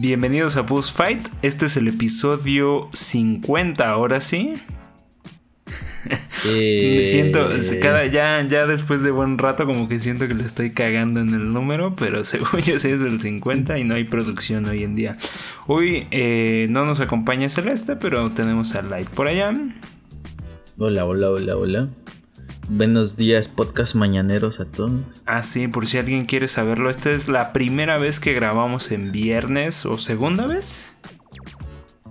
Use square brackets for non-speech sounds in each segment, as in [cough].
Bienvenidos a Boost Fight. Este es el episodio 50, ahora sí. [laughs] Me siento, cada, ya, ya después de buen rato, como que siento que le estoy cagando en el número, pero [laughs] según yo sé es el 50 y no hay producción hoy en día. Hoy eh, no nos acompaña Celeste, pero tenemos a Light por allá. Hola, hola, hola, hola. Buenos días, podcast mañaneros a todos. Ah, sí, por si alguien quiere saberlo, esta es la primera vez que grabamos en viernes o segunda vez.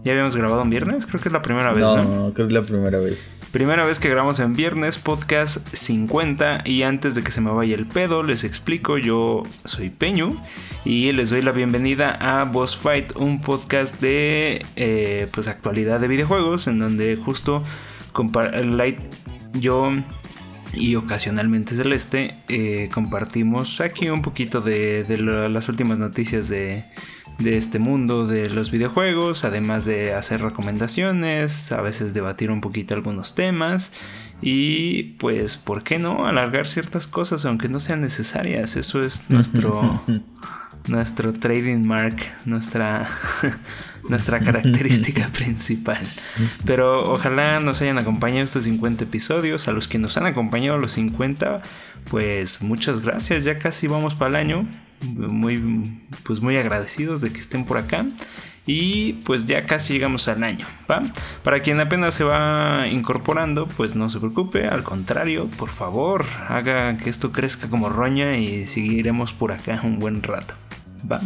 ¿Ya habíamos grabado en viernes? Creo que es la primera vez, ¿no? No, creo que es la primera vez. Primera vez que grabamos en viernes, podcast 50. Y antes de que se me vaya el pedo, les explico: yo soy Peño y les doy la bienvenida a Boss Fight, un podcast de eh, pues actualidad de videojuegos, en donde justo Light, yo y ocasionalmente Celeste eh, compartimos aquí un poquito de, las últimas noticias de, este mundo de los videojuegos, además de hacer recomendaciones, a veces debatir un poquito algunos temas y pues, ¿por qué no? Alargar ciertas cosas aunque no sean necesarias. Eso es nuestro... [laughs] nuestro trading mark, nuestra, [laughs] nuestra [laughs] característica principal. Pero ojalá nos hayan acompañado estos 50 episodios. A los que nos han acompañado los 50, pues muchas gracias. Ya casi vamos para el año. Muy, pues muy agradecidos de que estén por acá. Y pues ya casi llegamos al año, ¿va? Para quien apenas se va incorporando, pues no se preocupe, al contrario, por favor, haga que esto crezca como roña y seguiremos por acá un buen rato. ¿Va?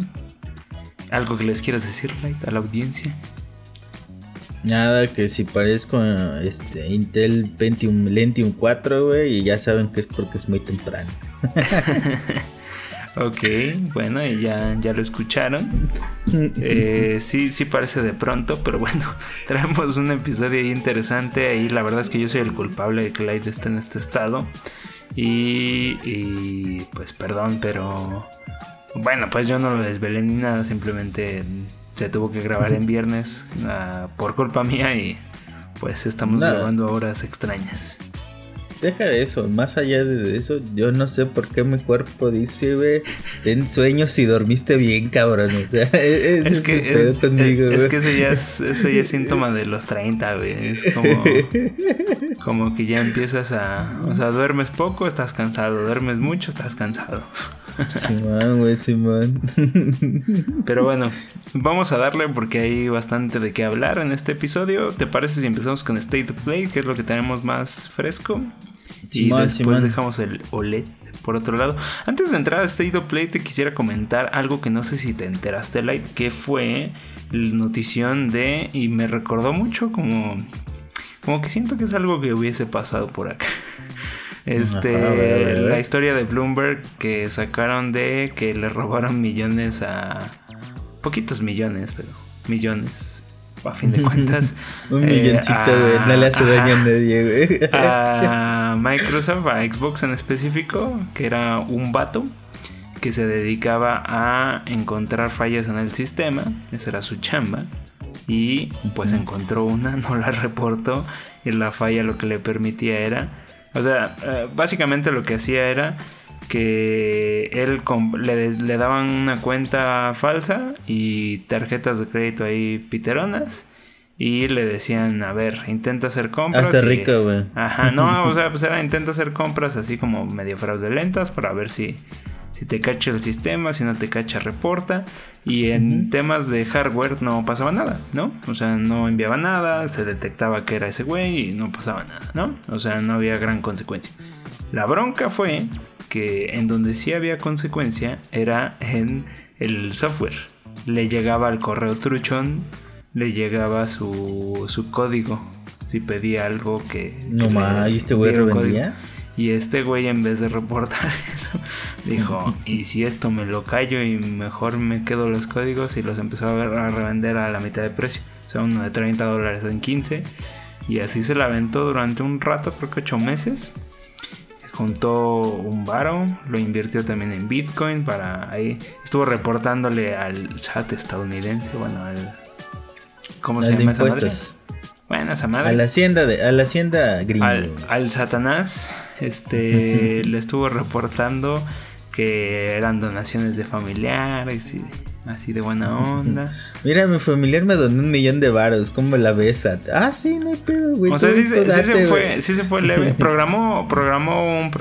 ¿Algo que les quieras decir, Light, a la audiencia? Nada, que si parezco este Intel Pentium Lentium 4, güey, y ya saben que es porque es muy temprano. [laughs] [laughs] ok, bueno, y ya, ya lo escucharon. Eh, sí, sí parece de pronto, pero bueno, [laughs] traemos un episodio interesante. Ahí la verdad es que yo soy el culpable de que Light esté en este estado. Y, y pues perdón, pero bueno, pues yo no lo desvelé ni nada, simplemente se tuvo que grabar en viernes uh, por culpa mía y pues estamos grabando horas extrañas. Deja de eso, más allá de eso, yo no sé por qué mi cuerpo dice, güey, ten sueños y dormiste bien, cabrón. O sea, [laughs] es, es, que, es, conmigo, es, que eso ya es, eso ya es [laughs] síntoma de los 30, güey. Es como, como que ya empiezas a, o sea, duermes poco, estás cansado, duermes mucho, estás cansado. Simón, güey, Simón. [laughs] Pero bueno, vamos a darle porque hay bastante de qué hablar en este episodio. ¿Te parece si empezamos con State of Play, que es lo que tenemos más fresco? y después dejamos el OLED por otro lado. Antes de entrar a State of Play, te quisiera comentar algo que no sé si te enteraste, Light, que fue la notición de. Y me recordó mucho como. Como que siento que es algo que hubiese pasado por acá. [laughs] Este, la historia de Bloomberg que sacaron de que le robaron millones a poquitos millones, pero millones a fin de [laughs] cuentas. [laughs] Un milloncito, güey, no le hace daño a [laughs] nadie, güey. a Microsoft, a Xbox en específico, que era un vato que se dedicaba a encontrar fallas en el sistema, esa era su chamba, y pues encontró una, no la reportó, y la falla lo que le permitía era o sea, eh, básicamente lo que hacía era que él le, daban una cuenta falsa y tarjetas de crédito ahí piteronas. Y le decían, a ver, intenta hacer compras. Hasta rico, güey. Ajá, no, o [laughs] sea, pues era intenta hacer compras así como medio fraudulentas para ver si si te cacha el sistema, si no te cacha, reporta. Y en temas de hardware no pasaba nada, ¿no? O sea, no enviaba nada, se detectaba que era ese güey y no pasaba nada, ¿no? O sea, no había gran consecuencia. La bronca fue que en donde sí había consecuencia era en el software. Le llegaba al correo truchón, le llegaba su, su código. Si pedía algo que. No más, ¿y este güey revendía? Y este güey en vez de reportar [laughs] eso, dijo, ¿y si esto me lo callo y mejor me quedo los códigos? Y los empezó a, a revender a la mitad de precio. O sea, uno de 30 dólares en 15. Y así se la aventó durante un rato, creo que 8 meses. Juntó un varo, lo invirtió también en Bitcoin para ahí. Estuvo reportándole al SAT estadounidense, bueno, al... ¿Cómo se llama esa madre? Bueno, esa madre. A la hacienda de, a la hacienda gringo. Al, Satanás, este, [laughs] le estuvo reportando que eran donaciones de familiares y así de buena onda. Mira, mi familiar me donó un millón de varos, ¿cómo la ves? Ah, sí, no hay pedo, güey. O sea, sí, se fue, sí se fue leve. [laughs] programó, programó un,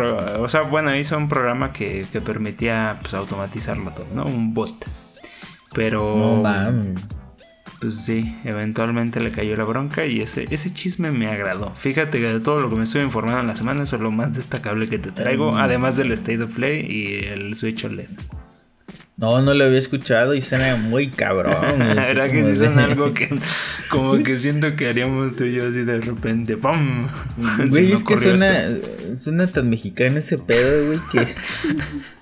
o sea, bueno, hizo un programa que, que permitía pues automatizarlo todo, ¿no? Un bot. Pero... No pues sí, eventualmente le cayó la bronca y ese, ese chisme me agradó. Fíjate que de todo lo que me estuve informando en la semana, eso es lo más destacable que te traigo, mm. además del State of Play y el Switch OLED. No, no lo había escuchado y suena muy cabrón. [laughs] Era que sí suena algo que como que siento que haríamos tú y yo así de repente. ¡Pum! Güey, [laughs] es que suena, suena tan mexicano ese pedo, güey, que... [laughs]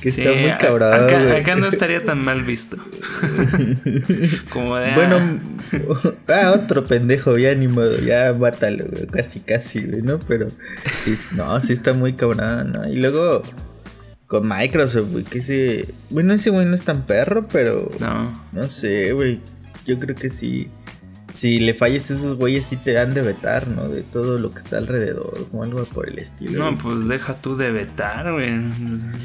que está muy cabrón. Acá, no estaría tan mal visto. [laughs] Como de. Bueno, ah. [laughs] ah, otro pendejo, ya ni modo, ya mátalo, casi, casi, güey, ¿no? Pero no, sí está muy cabrón, ¿no? Y luego con Microsoft, güey, que ese. Bueno, ese güey no es tan perro, pero. No. No sé, güey. Yo creo que sí si le falles a esos güeyes sí te han de vetar, ¿no? De todo lo que está alrededor, o algo por el estilo. No, pues deja tú de vetar, güey.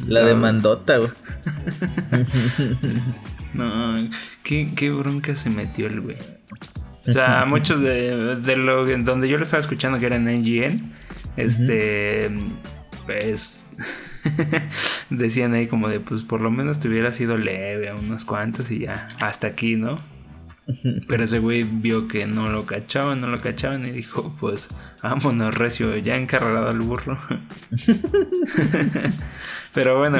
La demandota, güey. [laughs] no, ¿qué, qué bronca se metió el güey. O sea, [laughs] muchos de, de lo donde yo lo estaba escuchando que era en NGN, este, pues [laughs] decían ahí como de, pues por lo menos te hubiera sido leve a unos cuantos y ya, hasta aquí, ¿no? Pero ese güey vio que no lo cachaban, no lo cachaban y dijo, pues vámonos recio, ya encarrado al burro. [laughs] Pero bueno,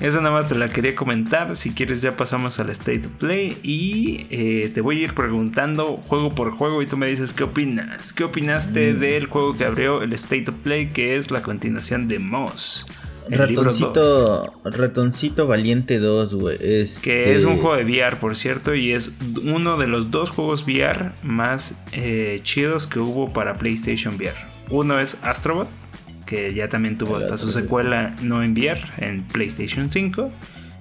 eso nada más te la quería comentar. Si quieres ya pasamos al State of Play y eh, te voy a ir preguntando juego por juego y tú me dices qué opinas. ¿Qué opinaste mm. del juego que abrió el State of Play que es la continuación de Moss? Ratoncito, Ratoncito Valiente 2, güey. Este... Que es un juego de VR, por cierto, y es uno de los dos juegos VR más eh, chidos que hubo para PlayStation VR. Uno es Astrobot, que ya también tuvo hasta su secuela no en VR, en PlayStation 5.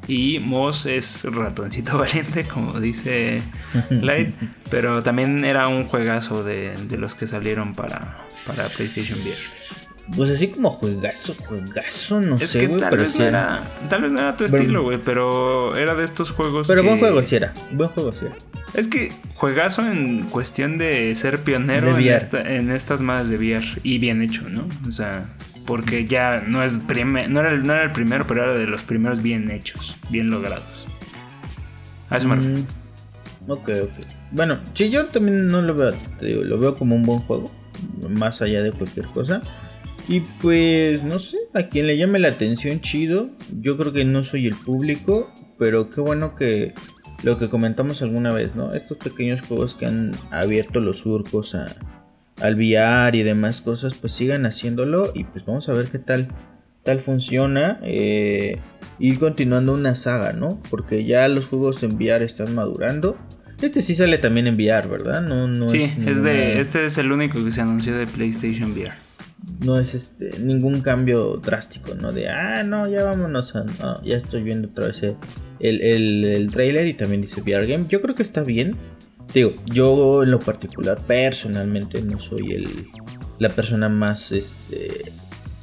Y Moss es ratoncito [laughs] valiente, como dice Light. [laughs] pero también era un juegazo de, de los que salieron para, para PlayStation VR. Pues así como juegazo, juegazo, no es sé, que tal vez no era, tal vez no era tu estilo, güey, pero era de estos juegos Pero buen juego sí era, buen juego sí era. Es que juegazo en cuestión de ser pionero en, estas madres de VR y bien hecho, ¿no? O sea, porque ya no es no era, no era el primero, pero era de los primeros bien hechos, bien logrados. Así mm, Ok, ok. Bueno, sí, yo también no lo veo, te digo, lo veo como un buen juego, más allá de cualquier cosa. Y pues no sé, a quien le llame la atención chido, yo creo que no soy el público, pero qué bueno que lo que comentamos alguna vez, ¿no? Estos pequeños juegos que han abierto los surcos a, al VR y demás cosas, pues sigan haciéndolo y pues vamos a ver qué tal, tal funciona. Eh, ir continuando una saga, ¿no? Porque ya los juegos en VR están madurando. Este sí sale también en VR, ¿verdad? No, no sí, es de, este es el único que se anunció de PlayStation VR no es este ningún cambio drástico, ¿no? De, ah, no, ya vámonos a... ya estoy viendo otra vez el, el, trailer y también dice VR Game. Yo creo que está bien. Digo, yo en lo particular, personalmente, no soy el, la persona más este,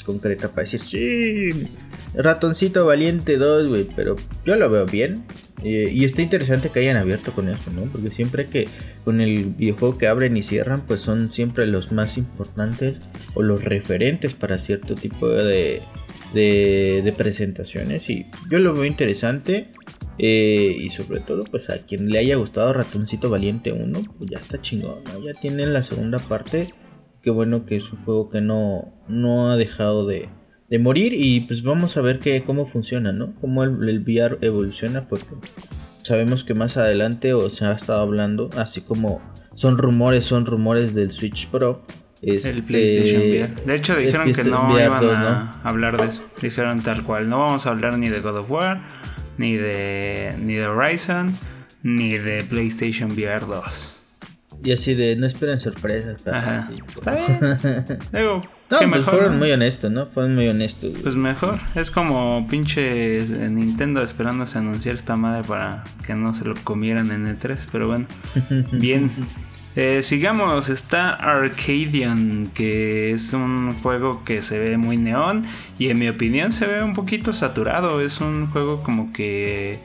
concreta para decir, sí, Ratoncito Valiente 2, güey, pero yo lo veo bien. Eh, y está interesante que hayan abierto con esto, ¿no? Porque siempre que con el videojuego que abren y cierran, pues son siempre los más importantes o los referentes para cierto tipo de, de, presentaciones. Y yo lo veo interesante. Eh, y sobre todo, pues a quien le haya gustado Ratoncito Valiente 1, pues ya está chingón. Ya tienen la segunda parte. Qué bueno que es un juego que no, no ha dejado de, de morir y pues vamos a ver que, cómo funciona, ¿no? Cómo el, el, VR evoluciona porque sabemos que más adelante o se ha estado hablando, así como son rumores, son rumores del Switch Pro. Este, el PlayStation VR. De hecho dijeron que no iban a hablar de eso. Dijeron tal cual, no vamos a hablar ni de God of War, ni de ni de Horizon, ni de PlayStation VR 2. Y así de, no esperen sorpresas. Ajá. Está bien. [laughs] Digo, no, pues fueron muy honestos, ¿no? Fueron muy honestos. Pues mejor. Es como pinche Nintendo esperándose a anunciar esta madre para que no se lo comieran en E3. Pero bueno, bien. [laughs] Eh, sigamos, está Arcadian, que es un juego que se ve muy neón y en mi opinión se ve un poquito saturado. Es un juego como que...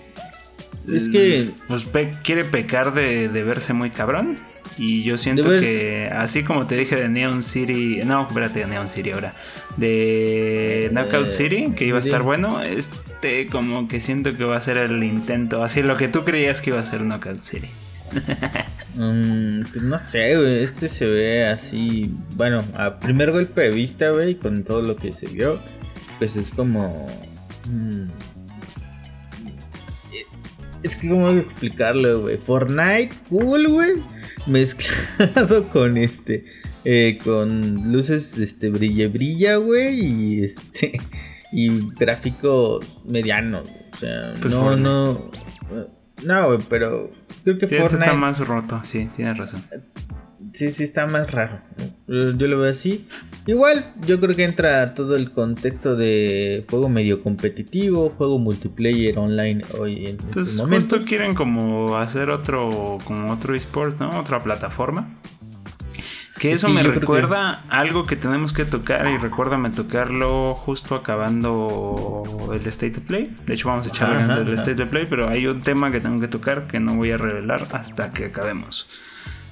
Es que... Pues quiere pecar de, verse muy cabrón. Y yo siento que, así como te dije de Neon City, no, espérate, de Neon City ahora, de Knockout City, que iba a estar bueno, este como que siento que va a ser el intento, así lo que tú creías que iba a ser Knockout City. [laughs] Pues no sé, güey. Este se ve así. Bueno, a primer golpe de vista, güey, con todo lo que se vio, pues es como. Mm, es que, ¿cómo explicarlo, güey? Fortnite, cool, güey. [laughs] Mezclado con este. Eh, con luces, este, brilla, brilla, güey. Y este. [laughs] Y gráficos medianos. O sea, pues no, no. No, güey, pero creo que sí, Fortnite... Este está más roto, sí, tienes razón. Sí, sí, está más raro. Yo lo veo así. Igual, yo creo que entra todo el contexto de juego medio competitivo, juego multiplayer online hoy en pues este momento. Justo quieren como hacer otro, como otro esport, ¿no? Otra plataforma. Que eso me recuerda algo que tenemos que tocar y recuérdame tocarlo justo acabando el State of Play. De hecho vamos a echar ganas del State of Play, pero hay un tema que tengo que tocar que no voy a revelar hasta que acabemos.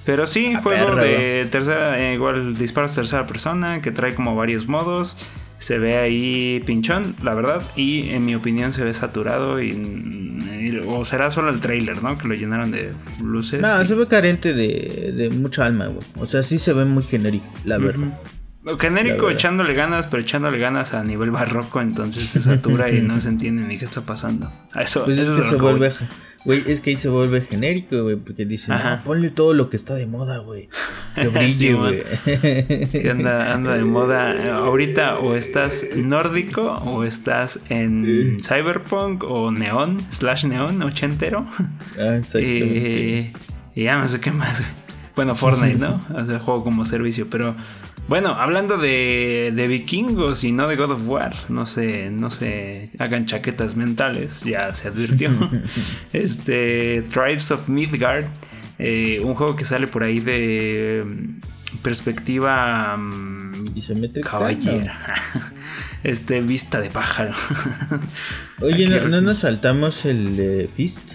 Pero sí, juego de tercera, eh, igual disparos tercera persona, que trae como varios modos se ve ahí pinchón, la verdad, y en mi opinión se ve saturado y, o será solo el trailer, ¿no? Que lo llenaron de luces. No, se ve carente de, de mucha alma, güey. O sea, sí se ve muy genérico, la verdad. Genérico echándole ganas, pero echándole ganas a nivel barroco, entonces se satura y [laughs] no se entiende ni qué está pasando. A eso, pues es que se vuelve, Güey, es que ahí se vuelve genérico, güey, porque dicen, no, ponle todo lo que está de moda, güey. [laughs] Que brille, güey. [laughs] que anda, anda de moda. Ahorita o estás nórdico o estás en cyberpunk o neón, slash neón, ochentero. [laughs] Ah, exactamente. y ya no sé qué más, güey. Bueno, Fortnite, ¿no? O sea, juego como servicio, pero bueno, hablando de, de, vikingos y no de God of War, no se, no se hagan chaquetas mentales, ya se advirtió. [laughs] este, Tribes of Midgard, eh, un juego que sale por ahí de mm, perspectiva um, caballera. [laughs] este, vista de pájaro. [laughs] Oye, ¿no, nos saltamos el Fist?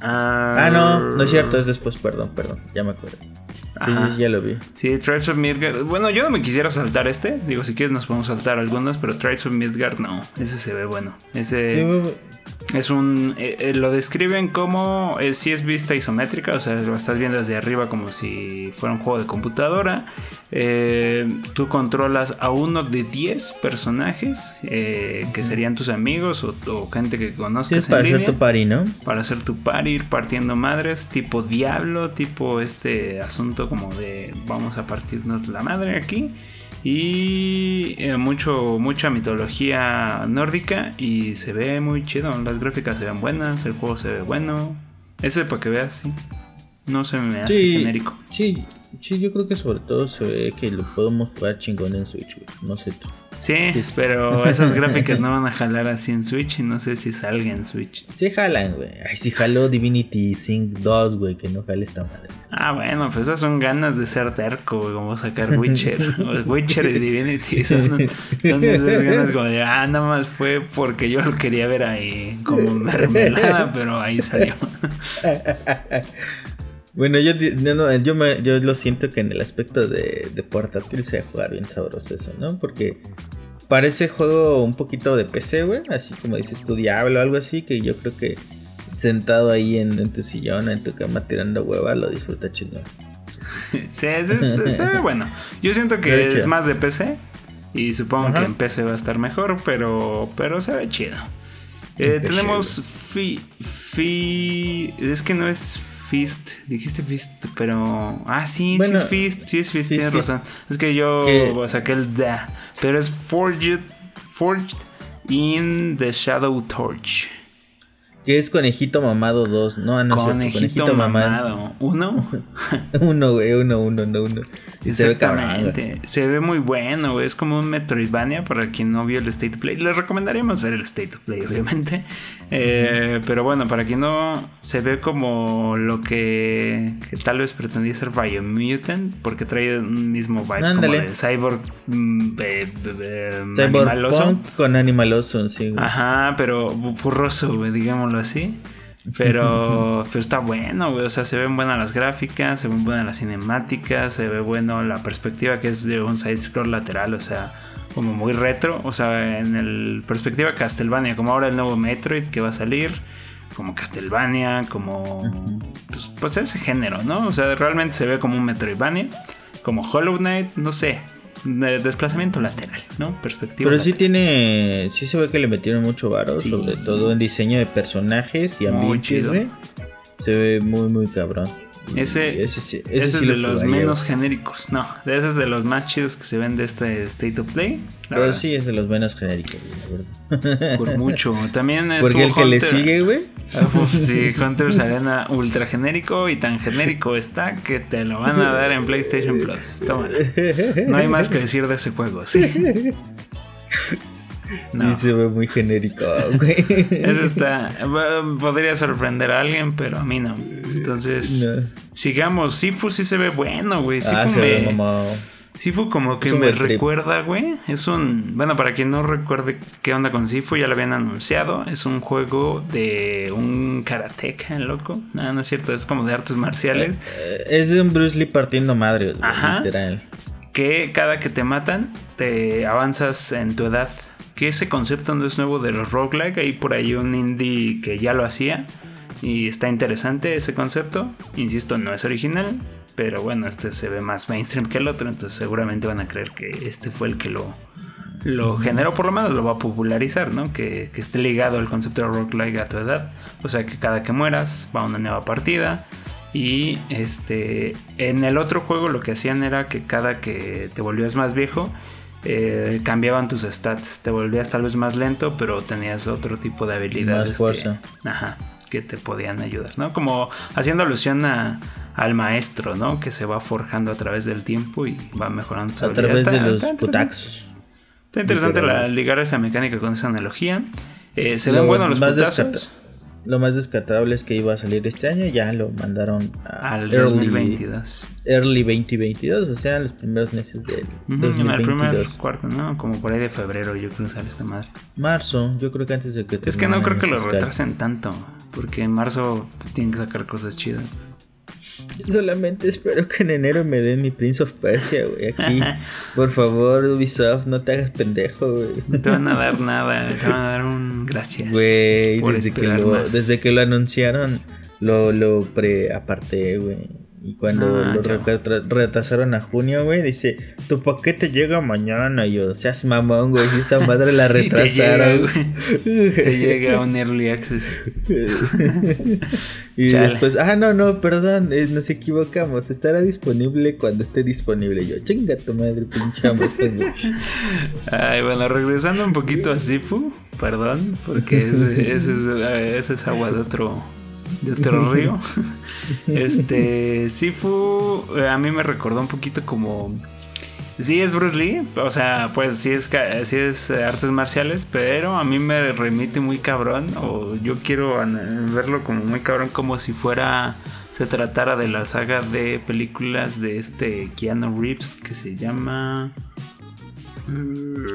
Ah, ah, no, no es cierto, es después, perdón, perdón, ya me acuerdo. Sí, ya lo vi. Sí, Tribes of Midgard. Bueno, yo no me quisiera saltar este. Digo, si quieres nos podemos saltar algunos, pero Tribes of Midgard no. Ese se ve bueno. Ese... Es un. Eh, eh, lo describen como. Eh, si es vista isométrica, o sea, lo estás viendo desde arriba como si fuera un juego de computadora. tú controlas a uno de 10 personajes que serían tus amigos o, gente que conozcas. para hacer tu party, ¿no? Para hacer tu party, ir partiendo madres, tipo Diablo, tipo este asunto como de vamos a partirnos la madre aquí y eh, mucho mucha mitología nórdica y se ve muy chido. Las gráficas se ven buenas el juego se ve bueno. Ese para que veas sí. No se me hace genérico. sí sí yo creo que sobre todo se ve que lo podemos jugar chingón en Switch no sé tú Sí, pero esas gráficas no [laughs] van a jalar así en Switch y no sé si salga en Switch. Sí jalan, güey. Ay, si jaló Divinity Sync 2, güey, que no jale esta madre. Ah, bueno, pues esas son ganas de ser terco, güey, como sacar Witcher. [laughs] [laughs] Witcher y Divinity son, esas ganas como de, ah, nada más fue porque yo lo quería ver ahí como mermelada, pero ahí salió. Bueno, yo, yo, me, yo lo siento que en el aspecto de, de portátil se va a jugar bien sabroso eso, ¿no? Porque parece juego un poquito de PC, güey. Así como dices tu Diablo o algo así, que yo creo que sentado ahí en, tu sillón, en tu cama tirando hueva, lo disfruta chingón. [laughs] sí, se, ve bueno. Yo siento que es más de PC. Y supongo que en PC va a estar mejor, pero, pero se ve chido. Eh, tenemos fi, fi. Es que no es Fist, dijiste Fist, pero. Ah, sí, sí es Fist, sí es Fist, tienes razón. Es que yo saqué el da, pero es Forged, Forged in the Shadow Torch. Que es Conejito Mamado 2. No, no conejito, conejito Mamado. ¿Uno? [laughs] uno, güey, uno, uno, no, uno. Y se ve cabrón. Se ve muy bueno, güey. Es como un Metroidvania para quien no vio el State of Play. Les recomendaríamos ver el State of Play, obviamente. Eh, pero bueno, para quien no, se ve como lo que, que tal vez pretendía ser Biomutant, porque trae un mismo vibe como de Cyborg. Mm, Cyborg con Animaloso, sí. Güey. Ajá, pero furroso, güey, digámoslo así. Pero, [laughs] pero está bueno, güey. O sea, se ven buenas las gráficas, se ven buenas las cinemáticas, se ve bueno la perspectiva que es de un side scroll lateral, o sea, como muy retro. O sea, en el perspectiva Castlevania, como ahora el nuevo Metroid que va a salir, como Castlevania, como. Pues, pues ese género, ¿no? O sea, realmente se ve como un Metroidvania, como Hollow Knight, no sé de desplazamiento lateral, ¿no? Perspectiva. Pero sí tiene, sí se ve que le metieron mucho varo, sobre todo en diseño de personajes y ambiente. Se ve muy, muy cabrón. Ese, ese, es de los menos genéricos. No, ese es de los más chidos que se ven de este State of Play. Pero sí es de los menos genéricos, la verdad. Por [laughs] mucho. También es Porque el que le sigue, güey. Ah, [laughs] sí, Hunter Arena ultra genérico y tan genérico está que te lo van a dar en PlayStation Plus. Toma. No hay más que decir de ese juego, sí. [laughs] No. Y se ve muy genérico, güey. Eso está. Podría sorprender a alguien, pero a mí no. Entonces, sigamos. Sifu sí se ve bueno, güey. Sifu ah, me. Sifu como que me recuerda, güey. Es un... Bueno, para quien no recuerde qué onda con Sifu, ya lo habían anunciado. Es un juego de un karateca, loco. No, no es cierto, es como de artes marciales. Eh, es de un Bruce Lee partiendo madre, Ajá. literal. Que cada que te matan, te avanzas en tu edad que ese concepto no es nuevo de los roguelike. Hay por ahí un indie que ya lo hacía. Y está interesante ese concepto. Insisto, no es original. Pero bueno, este se ve más mainstream que el otro. Entonces seguramente van a creer que este fue el que lo, lo generó. Por lo menos lo va a popularizar, ¿no? Que, que esté ligado al concepto de roguelike a tu edad. O sea que cada que mueras va una nueva partida. Y este en el otro juego lo que hacían era que cada que te volvías más viejo eh, cambiaban tus stats. Te volvías tal vez más lento, pero tenías otro tipo de habilidades. Que, ajá, que te podían ayudar, ¿no? Como haciendo alusión a, al maestro, ¿no? Que se va forjando a través del tiempo y va mejorando sus A través de los putaxos. Está interesante la, ligar esa mecánica con esa analogía. Eh, se ven buenos los putazos lo más descartable es que iba a salir este año, ya lo mandaron al 2022. Early 2022, o sea, los primeros meses del uh 2022. el primer cuarto, ¿no? Como por ahí de febrero, yo creo que sale esta madre. Marzo, yo creo que antes de que Es que no creo que lo retrasen tanto, porque en marzo tienen que sacar cosas chidas. Solamente espero que en enero me den mi Prince of Persia, güey. Aquí, [laughs] por favor, Ubisoft, no te hagas pendejo, güey. No te van a dar [laughs] nada, te van a dar un gracias. Güey, desde, que lo, desde que lo anunciaron, lo, lo pre aparte, güey. Y cuando ah, lo retrasaron a junio, güey, dice, tu paquete llega mañana. Y yo, seas mamón, güey, esa madre la [laughs] retrasaron. [laughs] te, llega, un early access. [laughs] y después, ah, no, no, perdón, eh, nos equivocamos. Estará disponible cuando esté disponible. Yo, chinga tu madre, pinche Ay, bueno, regresando un poquito a Sifu, perdón, porque ese, ese, es, ese es agua de otro, de otro río. Este, Sifu [laughs] eh, a mí me recordó un poquito como... Sí es Bruce Lee, o sea, pues sí es, sí es artes marciales, pero a mí me remite muy cabrón, o yo quiero verlo como muy cabrón, como si fuera, se tratara de la saga de películas de este Keanu Reeves que se llama...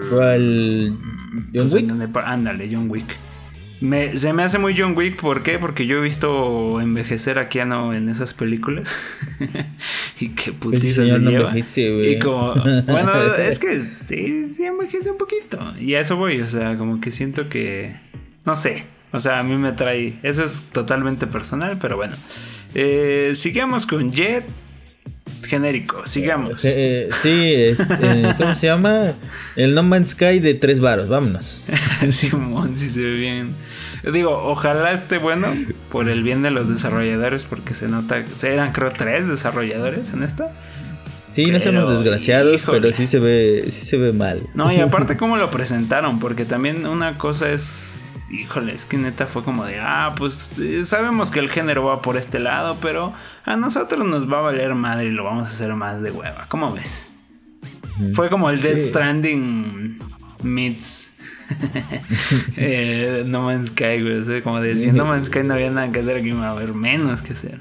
¿Cuál? ¿John pues, Wick? Ándale, John Wick se me hace muy John Wick, ¿por qué? Porque yo he visto envejecer a Keanu en esas películas. [laughs] y qué putiza se lleva. y como, bueno, [laughs] es que sí, sí envejece un poquito. Y a eso voy, o sea, como que siento que, no sé, o sea, a mí me trae, eso es totalmente personal, pero bueno. Eh, sigamos con Jet. Genérico, sigamos. Eh, sí, este, ¿cómo se llama? El No Man's Sky de tres varos, vámonos. [laughs] Simón, sí se ve bien. Digo, ojalá esté bueno por el bien de los desarrolladores, porque se nota, eran creo tres desarrolladores en esto. Sí, no somos desgraciados, pero sí se ve, sí se ve mal. No, y [laughs] aparte cómo lo presentaron, porque también una cosa es híjole, es que neta fue como de, ah, pues eh, sabemos que el género va por este lado, pero a nosotros nos va a valer madre y lo vamos a hacer más de hueva. ¿Cómo ves? Fue como el Dead Stranding meets [laughs] eh, No Man's Sky, güey. O sea, como de si No Man's Sky no había nada que hacer, aquí me va a haber menos que hacer.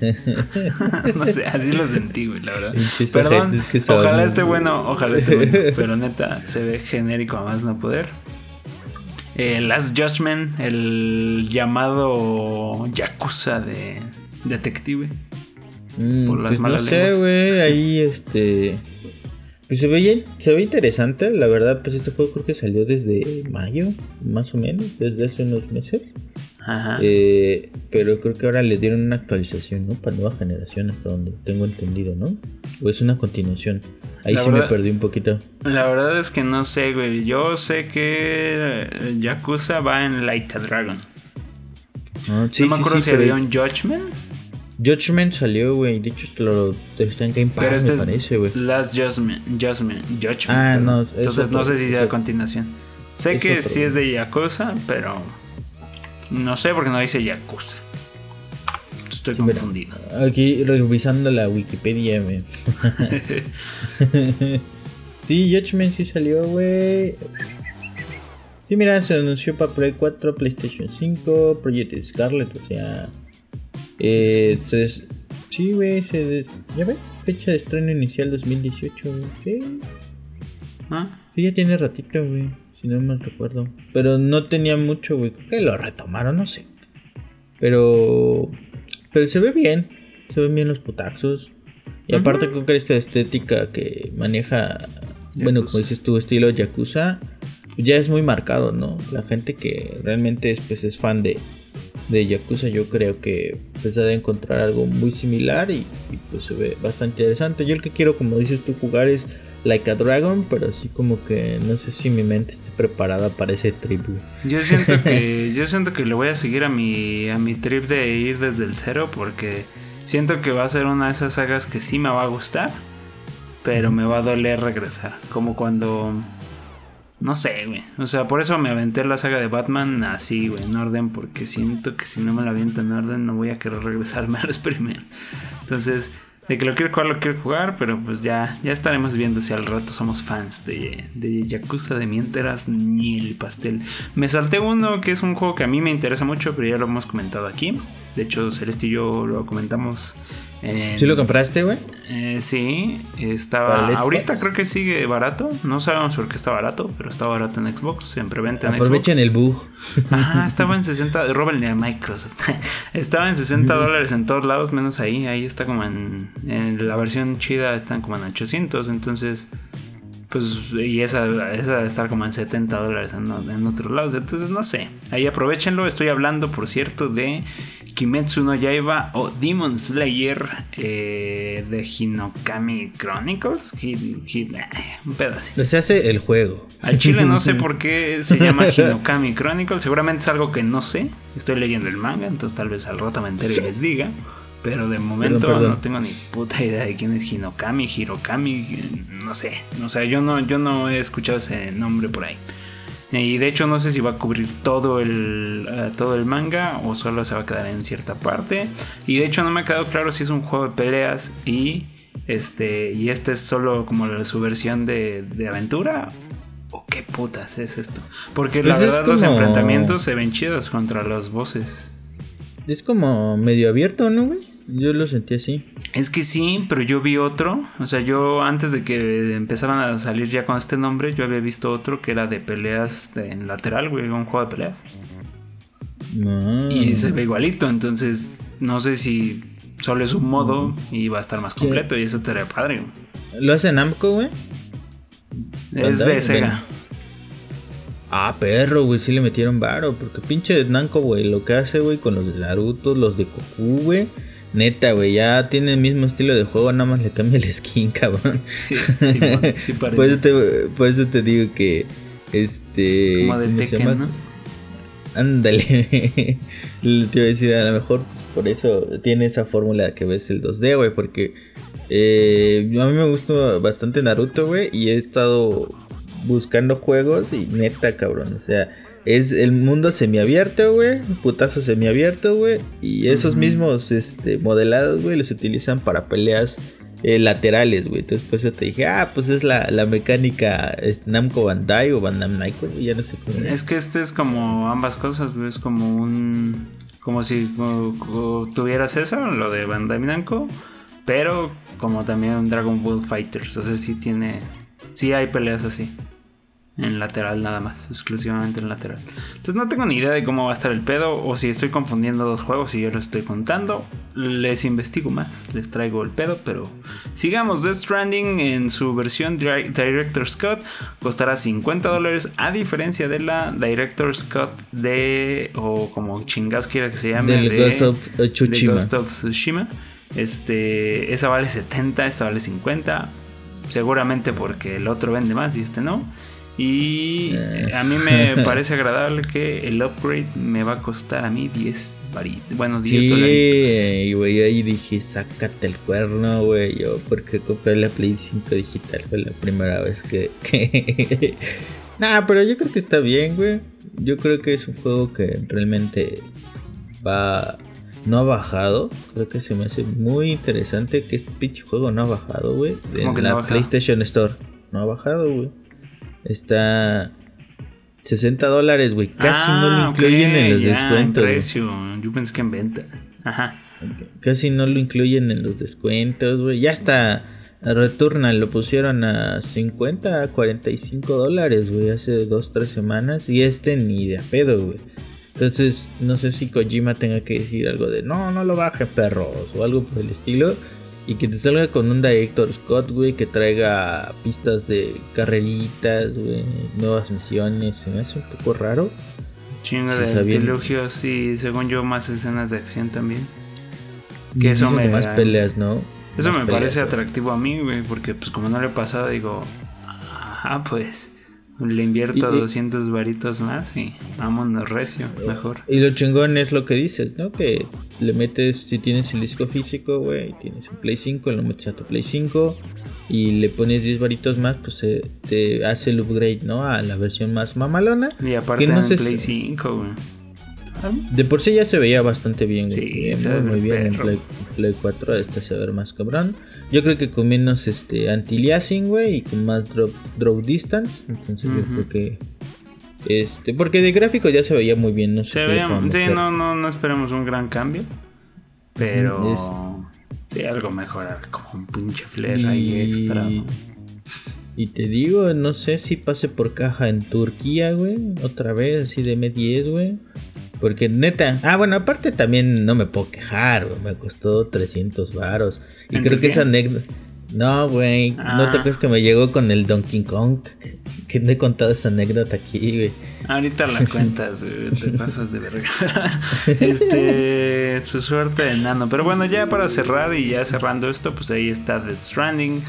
[laughs] no sé, así lo sentí, güey, la verdad. Perdón, ojalá esté bueno, ojalá esté bueno. [laughs] Pero neta, se ve genérico a más no poder. Eh, Last Judgment, el llamado Yakuza de detective. Mm, por las pues malas no sé, güey, ahí este pues se ve, se ve interesante, la verdad, pues este juego creo que salió desde mayo, más o menos, desde hace unos meses. Ajá. Eh, pero creo que ahora le dieron una actualización, ¿no? Para nueva generación, hasta donde tengo entendido, ¿no? O es una continuación. Ahí sí me perdí un poquito. La verdad es que no sé, güey. Yo sé que Yakuza va en Like a Dragon. Ah, sí, no me acuerdo si había un Judgment. Judgment salió, güey. De hecho, lo, está en Game Pass, este me parece, güey. Last Judgment. Judgment. Judgment ah, no. Entonces no sé si sea a continuación. Sé que sí es de Yakuza, pero no sé porque no dice Yakuza. Estoy confundido. aquí revisando la Wikipedia, güey. [laughs] sí, Judgment sí salió, güey. Sí, mira, se anunció para Play 4, PlayStation 5, Project Scarlet, o sea, eh, sí, güey, se ya ve, fecha de estreno inicial 2018, Sí. ¿Ah? Sí, ya tiene ratito, güey, si no me recuerdo. Pero no tenía mucho, güey, creo que lo retomaron, no sé. Pero pero se ve bien, se ven bien los putaxos. Y aparte con esta estética que maneja, bueno, como dices tu estilo Yakuza, ya es muy marcado, ¿no? La gente que realmente es, pues, es fan de, de Yakuza yo creo que pues de encontrar algo muy similar y, pues se ve bastante interesante. Yo el que quiero, como dices tú, jugar es Like a Dragon, pero así como que no sé si mi mente esté preparada para ese trip. Yo siento que [laughs] yo siento que le voy a seguir a mi a mi trip de ir desde el cero porque siento que va a ser una de esas sagas que sí me va a gustar, pero me va a doler regresar, como cuando no sé, güey. O sea, por eso me aventé la saga de Batman así, güey, en orden, porque siento que si no me la aviento en orden no voy a querer regresarme [laughs] a los primeros. Entonces, de que lo quiero jugar, lo quiero jugar, pero pues ya, ya estaremos viendo si al rato somos fans de, de Yakuza, de mientras ni el pastel. Me salté uno que es un juego que a mí me interesa mucho, pero ya lo hemos comentado aquí. De hecho, Celeste y yo lo comentamos ¿Sí lo compraste, güey? Eh, sí, estaba. Ahorita creo que sigue barato. No sabemos por qué está barato, pero está barato en Xbox. Siempre venta en Aprovechen el bug. Ah, [laughs] estaba en 60. Róbenle a Microsoft. [laughs] estaba en 60 dólares en todos lados, menos ahí. Ahí está como en. En la versión chida están como en 800. Entonces. Pues, y esa, esa debe estar como en 70 dólares en, en otros lados. Entonces, no sé. Ahí aprovechenlo. Estoy hablando, por cierto, de Kimetsu no Yaiba o Demon Slayer eh, de Hinokami Chronicles. Eh, un pedacito. Se hace el juego. Al chile no sé [laughs] por qué se llama Hinokami Chronicles. Seguramente es algo que no sé. Estoy leyendo el manga, entonces tal vez al rato me entere y les diga. Pero de momento no tengo ni puta idea de quién es Hinokami, Hirokami, no sé. O sea, yo no, yo no he escuchado ese nombre por ahí. Y de hecho no sé si va a cubrir todo el, eh, todo el manga o solo se va a quedar en cierta parte. Y de hecho no me ha quedado claro si es un juego de peleas y este y este es solo como su versión de, aventura. ¿O qué putas es esto? Porque la pues verdad los enfrentamientos se ven chidos contra los bosses. Es como medio abierto, ¿no, güey? Yo lo sentí así. Es que sí, pero yo vi otro. O sea, yo antes de que empezaran a salir ya con este nombre, yo había visto otro que era de peleas en lateral, güey, un juego de peleas. Ah. Y se ve igualito, entonces no sé si solo es un modo y va a estar más completo y eso estaría padre. ¿Lo hace Namco, güey? Es de Sega. Ah, perro, güey, sí le metieron varo. Porque pinche Namco, güey, lo que hace, güey, con los de Naruto, los de Goku, güey Neta, güey, ya tiene el mismo estilo de juego, nada más le cambia el skin, [laughs] cabrón. Sí, sí, parece. [laughs] por, eso te, por, eso te, digo que, este... Como de Tekken, ¿no? Ándale. [laughs] te iba a decir, a lo mejor por eso tiene esa fórmula que ves el 2D, güey, porque eh, a mí me gusta bastante Naruto, güey, y he estado buscando juegos y neta, cabrón, o sea es el mundo semiabierto, güey. Putazo semiabierto, güey. Y esos mismos este, modelados, güey, los utilizan para peleas eh, laterales, güey. Entonces, pues te dije, ah, pues es la, mecánica eh, Namco Bandai o Bandai Namco, ya no sé cómo. Es que este es como ambas cosas, güey. Es como un. Como si tuvieras eso, lo de Bandai Namco. Pero como también Dragon Ball Fighters. O sea, sí tiene. Sí hay peleas así en lateral nada más, exclusivamente en lateral. Entonces no tengo ni idea de cómo va a estar el pedo o si estoy confundiendo dos juegos y yo lo estoy contando. Les investigo más, les traigo el pedo, pero sigamos. Death Stranding en su versión Director's Cut costará 50 dólares a diferencia de la Director's Cut de, o como chingados quiera que se llame, de, Ghost of Tsushima. Ghost of Tsushima. Este, esa vale 70, esta vale 50. Seguramente porque el otro vende más y este no. Y eh. a mí me [laughs] parece agradable que el upgrade me va a costar a mí 10 Bueno, 10 sí, güey, ahí dije, sácate el cuerno, güey. Yo, porque compré la Play 5 digital, fue la primera vez que. [laughs] que... [laughs] nah, pero yo creo que está bien, güey. Yo creo que es un juego que realmente va. No ha bajado. Creo que se me hace muy interesante que este pinche juego no ha bajado, güey. En la PlayStation Store. No ha bajado, güey. Está 60 dólares, güey. Casi no lo ah, incluyen en los descuentos. precio. Yo pensé que en venta. Ajá. Casi no lo incluyen en los descuentos, güey. Ya está. Returnal lo pusieron a 50 a 45 dólares, güey, hace 2-3 semanas. Y este ni de a pedo, güey. Entonces, no sé si Kojima tenga que decir algo de no, no lo baje, perros, o algo por el estilo. Y que te salga con un Director Scott, güey, que traiga pistas de carreritas, güey, nuevas misiones. Se me hace un poco raro. Chingo de artilugios y según yo más escenas de acción también. Que eso me... Más peleas, ¿no? Eso me parece atractivo a mí, güey, porque pues como no le he pasado, digo, ajá, pues le invierto 200 varitos más y vámonos recio, mejor. Y lo chingón es lo que dices, ¿no? Que le metes, si tienes el disco físico, güey, tienes un Play 5, lo metes a tu Play 5 y le pones 10 varitos más, pues se te hace el upgrade, ¿no? A la versión más mamalona. Y aparte no en Play 5, güey. De por sí ya se veía bastante bien, Sí, se muy, muy bien. En Play, 4 este se ve más cabrón. Yo creo que con menos este anti-aliasing, güey, y con más drop, drop distance. Entonces yo creo que. Este, porque de gráfico ya se veía muy bien, no se veía, Sí, no, no, no esperamos un gran cambio. Pero. Sí, algo mejorar, como un pinche flare ahí extra. Y te digo, no sé si pase por caja en Turquía, güey. Otra vez, así de M10, güey. Porque neta, ah, bueno, aparte también no me puedo quejar, güey. Me costó 300 varos. Y creo que esa anécdota. No, güey. No te ah. crees que me llegó con el Donkey Kong. [laughs] Que, no he contado esa anécdota aquí, güey. Ahorita la cuentas, güey. Te [laughs] pasas de verga. [laughs] este. Su suerte de nano. Pero bueno, ya para cerrar y ya cerrando esto, pues ahí está Death Stranding.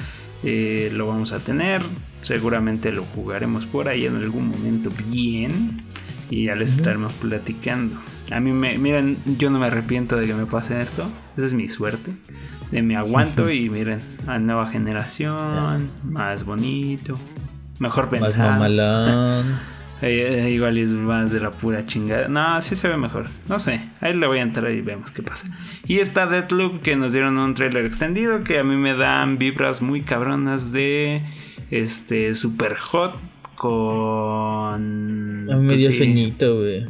Eh, lo vamos a tener. Seguramente lo jugaremos por ahí en algún momento bien y ya les estaremos platicando. A mí me, miren, yo no me arrepiento de que me pase esto. Esa es mi suerte. De me aguanto y miren, a nueva generación, más bonito, mejor pensado. Más mamalón. [laughs] Igual es más de la pura chingada. No, sí se ve mejor. No sé. Ahí le voy a entrar y vemos qué pasa. Y está Deadloop que nos dieron un trailer extendido que a mí me dan vibras muy cabronas de este Super Hot con. A mí me dio sueñito, güey.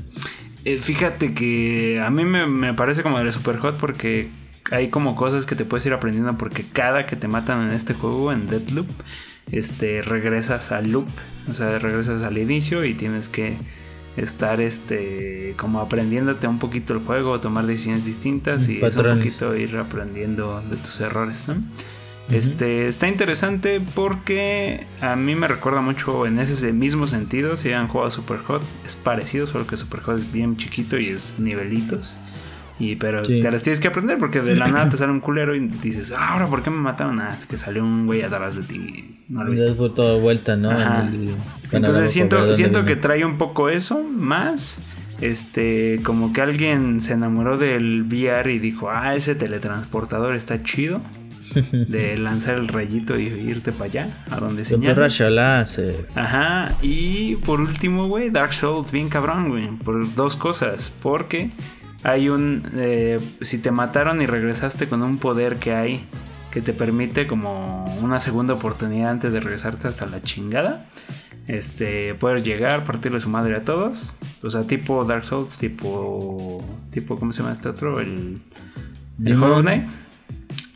Eh, fíjate que a mí me, parece como de super hot porque hay como cosas que te puedes ir aprendiendo porque cada que te matan en este juego, en Deadloop, este, regresas al loop, o sea, regresas al inicio y tienes que estar este como aprendiéndote un poquito el juego, tomar decisiones distintas y es un poquito ir aprendiendo de tus errores, ¿no? Este está interesante porque a mí me recuerda mucho en ese mismo sentido. Si han jugado Super Hot, es parecido, solo que Super Hot es bien chiquito y es nivelitos. Y, pero te las tienes que aprender porque de la nada te [laughs] sale un culero y dices, ah, ahora, ¿por qué me mataron? Ah, es que salió un güey atrás de ti. No lo viste. toda vuelta, ¿no? Entonces siento, siento que trae un poco eso, más este, como que alguien se enamoró del VR y dijo, ah, ese teletransportador está chido. De lanzar el rayito y irte para allá, a donde señalas. Ajá, y por último, güey, Dark Souls, bien cabrón, güey, por dos cosas. Porque hay un. Eh, si te mataron y regresaste con un poder que hay que te permite como una segunda oportunidad antes de regresarte hasta la chingada. Este, puedes llegar, partirle su madre a todos. O sea, tipo Dark Souls, tipo. tipo ¿Cómo se llama este otro? El. El Hollow Knight.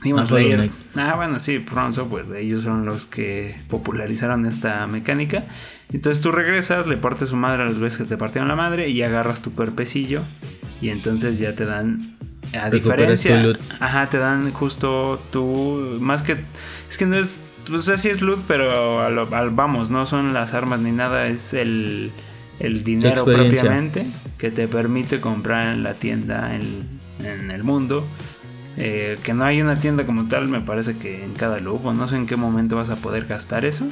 Demon Slayer. Ah, bueno, sí, From Software. Ellos son los que popularizaron esta mecánica. Entonces tú regresas, le partes su madre a las veces que te partieron la madre y agarras tu cuerpecillo. Y entonces ya te dan a diferencia, ajá, te dan justo tu más que es que no es pues así es loot, pero al, vamos, no son las armas ni nada, es el, el dinero propiamente que te permite comprar en la tienda en, el mundo. Eh, que no hay una tienda como tal, me parece que en cada lujo, no sé en qué momento vas a poder gastar eso.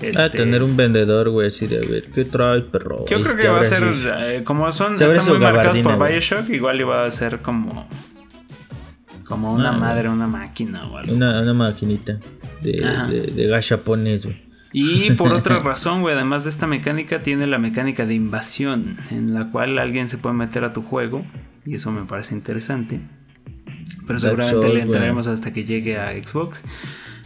Este... tener un vendedor, güey, así de ver qué trae, perro. Yo creo que va a ser, eh, como son, están muy marcados por Bioshock, igual iba a ser como como una ah, madre, una máquina o algo. Una, una maquinita de, de, de gachapones, Y por otra [laughs] razón, güey, además de esta mecánica, tiene la mecánica de invasión, en la cual alguien se puede meter a tu juego, y eso me parece interesante. Pero seguramente le entraremos hasta que llegue a Xbox.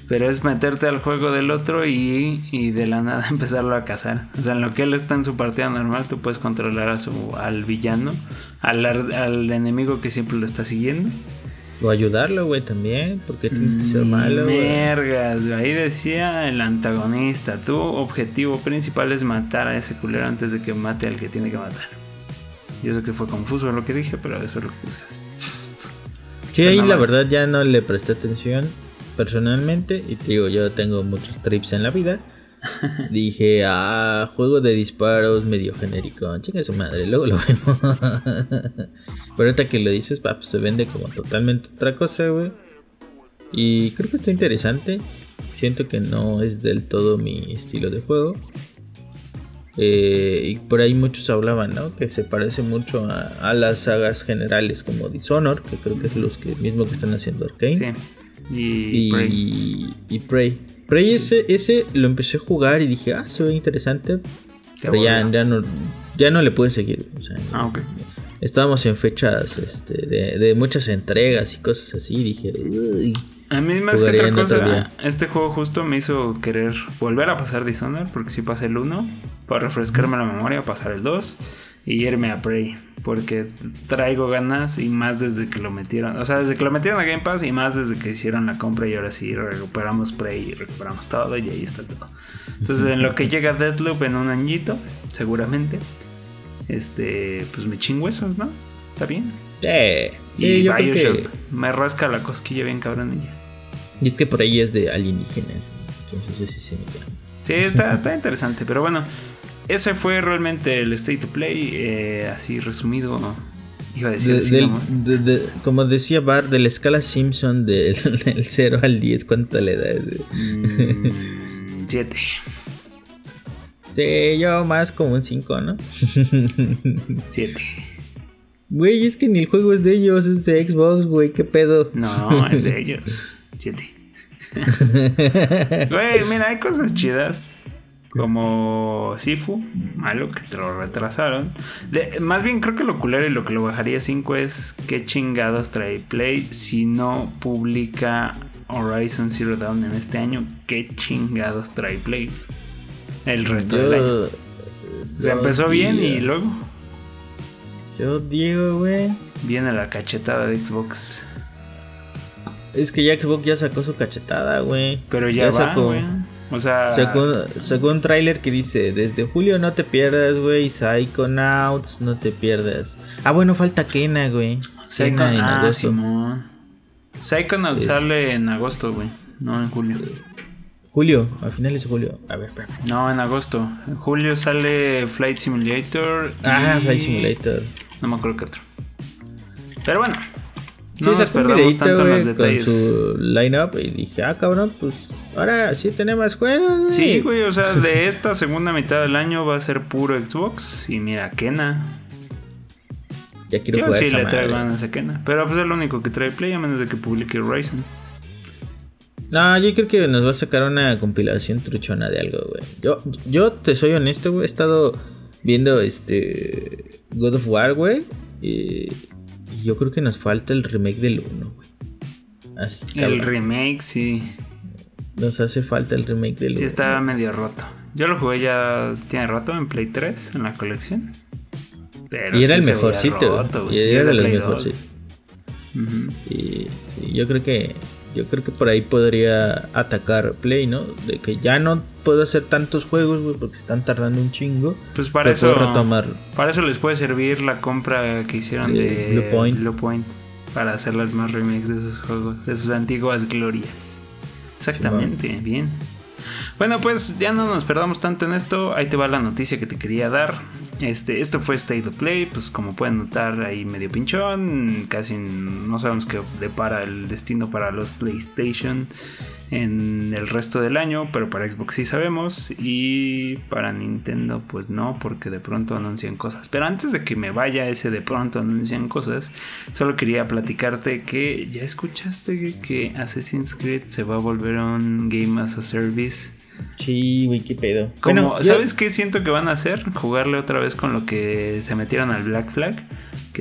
Pero es meterte al juego del otro y, y, de la nada [laughs] empezarlo a cazar. O sea, en lo que él está en su partida normal, tú puedes controlar a su, al villano, al, al enemigo que siempre lo está siguiendo. O ayudarlo, güey, también. Porque tienes que ser malo, güey. Mergas, ahí decía el antagonista. Tu objetivo principal es matar a ese culero antes de que mate al que tiene que matar. Yo sé que fue confuso lo que dije, pero eso es lo que tienes que hacer. Sí, ahí la verdad ya no le presté atención personalmente. Y te digo, yo tengo muchos trips en la vida. [laughs] Dije, ah, juego de disparos medio genérico. Chinga su madre, luego lo vemos. [laughs] Pero ahorita que lo dices, pues se vende como totalmente otra cosa, güey. Y creo que está interesante. Siento que no es del todo mi estilo de juego. Eh, y por ahí muchos hablaban, ¿no? Que se parece mucho a, las sagas generales como Dishonor, que creo que es los que mismo que están haciendo Arkane. Sí. Y, y, y Prey. Prey ese, ese lo empecé a jugar y dije, ah, se ve interesante. Pero ya, no, ya no le pude seguir. ah, ok. Estábamos en fechas este, de, muchas entregas y cosas así. Dije, uy. A mí más que otra cosa, este juego justo me hizo querer volver a pasar Dishonored, porque si pasé el 1, para refrescarme la memoria, pasar el 2 y irme a Prey. Porque traigo ganas y más desde que lo metieron. O sea, desde que lo metieron a Game Pass y más desde que hicieron la compra y ahora sí recuperamos Prey y recuperamos todo y ahí está todo. Entonces, en lo que llega Deathloop en un añito, seguramente, este, pues me chingo esos, ¿no? ¿Está bien? Sí. Y Bioshock me rasca la cosquilla bien cabrón ella. Y es que por ahí es de alienígenas. Entonces, sí, sí, sí, está, [laughs] está interesante. Pero bueno, ese fue realmente el State to Play, eh, así resumido. Iba a decir como decía Bar, de la escala Simpson [laughs] del, 0 al 10, ¿cuánto le das? 7. Mm, [laughs] sí, yo más como un 5, ¿no? 7. Güey, es que ni el juego es de ellos, es de Xbox, güey, ¿qué pedo? No, es de ellos. 7. [laughs] Güey, mira, hay cosas chidas como Sifu, malo que te lo retrasaron. más bien creo que lo culero y lo que lo bajaría 5 es qué chingados trae Play si no publica Horizon Zero Dawn en este año. ¿Qué chingados trae Play? El resto del año. Se empezó bien y luego. Yo digo, güey. Viene la cachetada de Xbox. Es que ya Xbox ya sacó su cachetada, güey. Pero ya, va, güey. O sea. Sacó, un tráiler que dice: Desde julio no te pierdas, güey. Psychonauts, no te pierdas. Ah, bueno, falta Kena, güey. Kena en ah, agosto. Psychonauts sale en agosto, güey. No en julio. Julio, a finales de julio. A ver, espera. No, en agosto. En julio sale Flight Simulator. Ah, Flight Simulator. No me acuerdo qué otro. Pero bueno, no nos perdamos tanto en los detalles. Con su lineup y dije, ah, cabrón, pues ahora sí tenemos juegos. Sí, güey, o sea, de esta segunda mitad del año va a ser puro Xbox. Y mira, Kena. Ya quiero Yo jugar sí le traigo ganas a Kena. Pero pues es lo único que trae Play, a menos de que publique Horizon. No, yo creo que nos va a sacar una compilación truchona de algo, güey. Yo, yo te soy honesto, güey. He estado viendo este God of War, güey. Y, yo creo que nos falta el remake del 1, güey. el remake, sí. Nos hace falta el remake del 1. Sí, estaba medio roto. Yo lo jugué ya tiene rato en Play 3, en la colección. y era el mejor sitio. Y era el mejor sitio. y yo creo que yo creo que por ahí podría atacar Play, ¿no? De que ya no puedo hacer tantos juegos, güey, porque están tardando un chingo. Pues para eso. Para eso les puede servir la compra que hicieron de, Blue, Point. Para hacer las más remakes de esos juegos, de sus antiguas glorias. Exactamente, bien. Bueno, pues ya no nos perdamos tanto en esto. Ahí te va la noticia que te quería dar. Este, esto fue State of Play, pues como pueden notar ahí medio pinchón, casi no sabemos qué depara el destino para los PlayStation en el resto del año, pero para Xbox sí sabemos y para Nintendo pues no, porque de pronto anuncian cosas. Pero antes de que me vaya ese de pronto anuncian cosas, solo quería platicarte que ya escuchaste que Assassin's Creed se va a volver un Game as a Service Sí, güey, qué pedo. Como, ¿Sabes qué siento que van a hacer? Jugarle otra vez con lo que se metieron al Black Flag.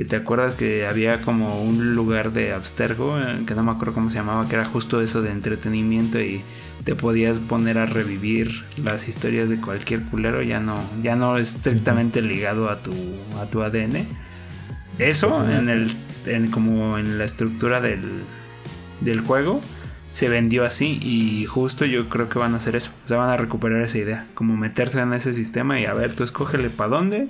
Que te acuerdas que había como un lugar de abstergo, eh, que no me acuerdo cómo se llamaba, que era justo eso de entretenimiento y te podías poner a revivir las historias de cualquier culero, ya no, ya no estrictamente ligado a tu, a tu ADN. Eso en el, en, como en la estructura del, del juego se vendió así y justo yo creo que van a hacer eso. O sea, van a recuperar esa idea, como meterse en ese sistema y a ver, tú escógele para dónde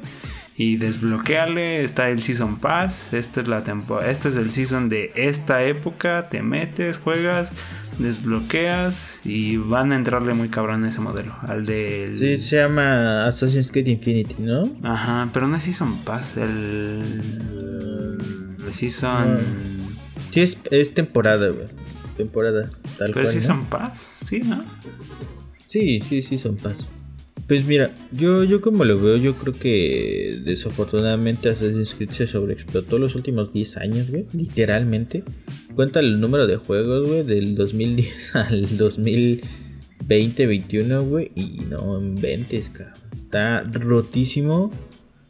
y desbloquearle. Está el Season Pass, esta es la temporada, este es el season de esta época, te metes, juegas, desbloqueas y van a entrarle muy cabrón ese modelo, al del Sí, se llama Assassin's Creed Infinity, ¿no? Ajá, pero no es Season Pass, el, el Season Sí, es, es temporada, güey temporada. Tal Pero sí son paz, sí, ¿no? Sí, sí, sí son paz. Pues mira, yo, yo como lo veo, yo creo que desafortunadamente Assassin's Creed se sobreexplotó los últimos 10 años, güey. Literalmente. Cuenta el número de juegos, güey, del 2010 [laughs] al 2020, 21, güey. Y no en 20, cabrón. Está rotísimo.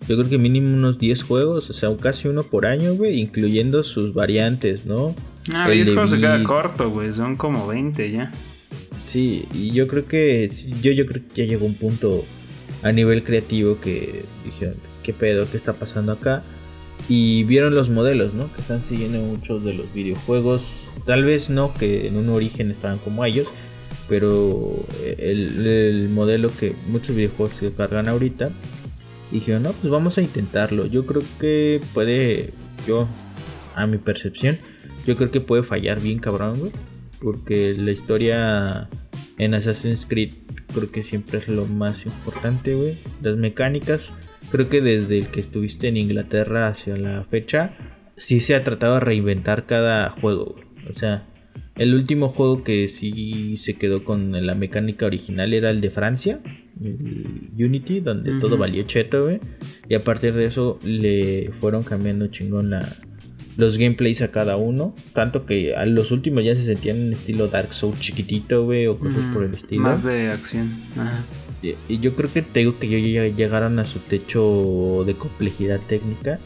Yo creo que mínimo unos 10 juegos, o sea, casi uno por año, güey, incluyendo sus variantes, ¿no? Ah, 10 juegos se queda corto, güey, son como 20 ya. Sí, y yo creo que yo, yo creo que ya llegó un punto a nivel creativo que dijeron, ¿qué pedo? ¿Qué está pasando acá? Y vieron los modelos, ¿no? Que están siguiendo muchos de los videojuegos. Tal vez no que en un origen estaban como ellos, pero el, el modelo que muchos videojuegos se cargan ahorita dijeron, no, pues vamos a intentarlo. Yo creo que puede, yo, a mi percepción, yo creo que puede fallar bien cabrón, güey. Porque la historia en Assassin's Creed creo que siempre es lo más importante, güey. Las mecánicas, creo que desde el que estuviste en Inglaterra hacia la fecha, sí se ha tratado de reinventar cada juego, güey. O sea, el último juego que sí se quedó con la mecánica original era el de Francia, el Unity, donde todo valió cheto, güey. Y a partir de eso le fueron cambiando chingón los gameplays a cada uno. Tanto que a los últimos ya se sentían en estilo Dark Souls chiquitito, güey, o cosas por el estilo. Más de acción. Y, yo creo que tengo que ya llegaron a su techo de complejidad técnica.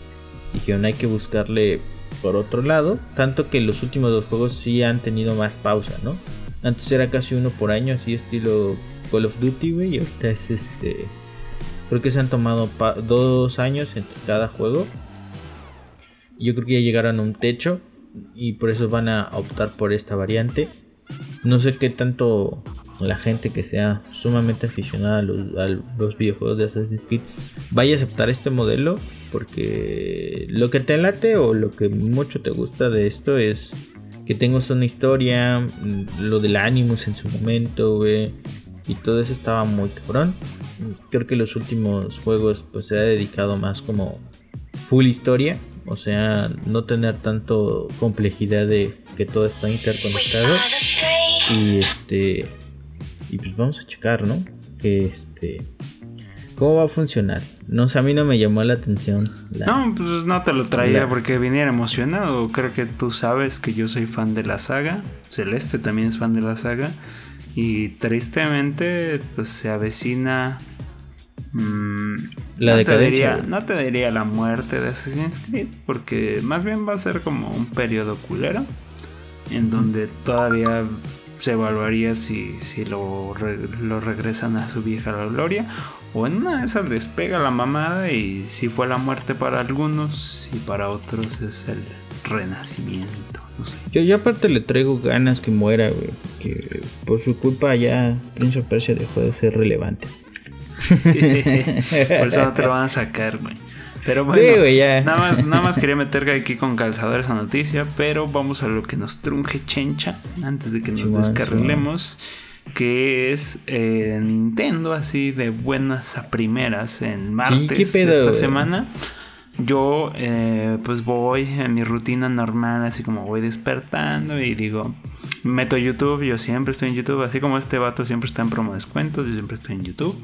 Dijeron hay que buscarle por otro lado. Tanto que los últimos dos juegos sí han tenido más pausa, ¿no? Antes era casi uno por año, así estilo Call of Duty, güey. Y ahorita es este. Creo que se han tomado dos años entre cada juego. Yo creo que ya llegaron a un techo. Y por eso van a optar por esta variante. No sé qué tanto la gente que sea sumamente aficionada a los, videojuegos de Assassin's Creed vaya a aceptar este modelo porque lo que te late o lo que mucho te gusta de esto es que tengas una historia, mm, lo del Animus en su momento, y todo eso estaba muy cabrón. Creo que los últimos juegos pues se ha dedicado más como full historia, o sea, no tener tanto complejidad de que todo está interconectado y este y pues vamos a checar, ¿no? Que este ¿Cómo va a funcionar? No sé, a mí no me llamó la atención. No, pues no te lo traía porque viniera emocionado. Creo que tú sabes que yo soy fan de la saga. Celeste también es fan de la saga. Y tristemente, pues se avecina. Mm, la no, te diría, no te diría la muerte de Assassin's Creed. Porque más bien va a ser como un periodo culero. En donde todavía se evaluaría si, si lo, lo regresan a su vieja gloria o en una de esas despega la mamada y si fue la muerte para algunos y para otros es el renacimiento. No sé. Yo ya aparte le traigo ganas que muera, güey. Que por su culpa ya Prince of Persia dejó de ser relevante. [laughs] por eso no te lo van a sacar, güey. Pero bueno, ya. Nada, más, nada más quería [laughs] meter aquí con calzador esa noticia, pero vamos a lo que nos trunje chencha antes de que nos descarrilemos que es eh, Nintendo, así de buenas a primeras en martes de esta semana. Yo eh, pues voy en mi rutina normal, así como voy despertando y digo, meto YouTube, yo siempre estoy en YouTube, así como este vato siempre está en promo descuentos, yo siempre estoy en YouTube.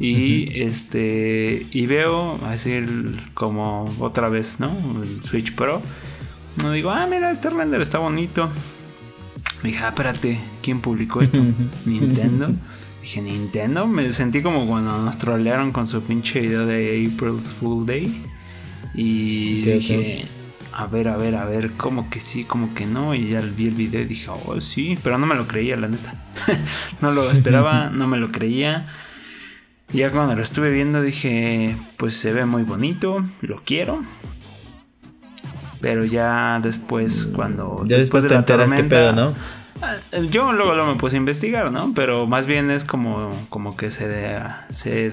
Y este y veo así como otra vez, ¿no? El Switch Pro. No digo, ah, mira, este render está bonito. Dije, ah, espérate, ¿quién publicó esto? Nintendo. [laughs] Dije, Nintendo. Me sentí como cuando nos trolearon con su pinche video de April's Fool Day. Y dije, a ver, a ver, a ver, como que sí, como que no. Y ya vi el video y dije, oh, sí, pero no me lo creía, la neta. [laughs] no lo esperaba, [laughs] no me lo creía. Y ya cuando lo estuve viendo dije, pues se ve muy bonito, lo quiero. Pero ya después, cuando. Ya después, de te enteras qué pedo, ¿no? Eh, yo luego lo me puse a investigar, ¿no? Pero más bien es como, como que se, se,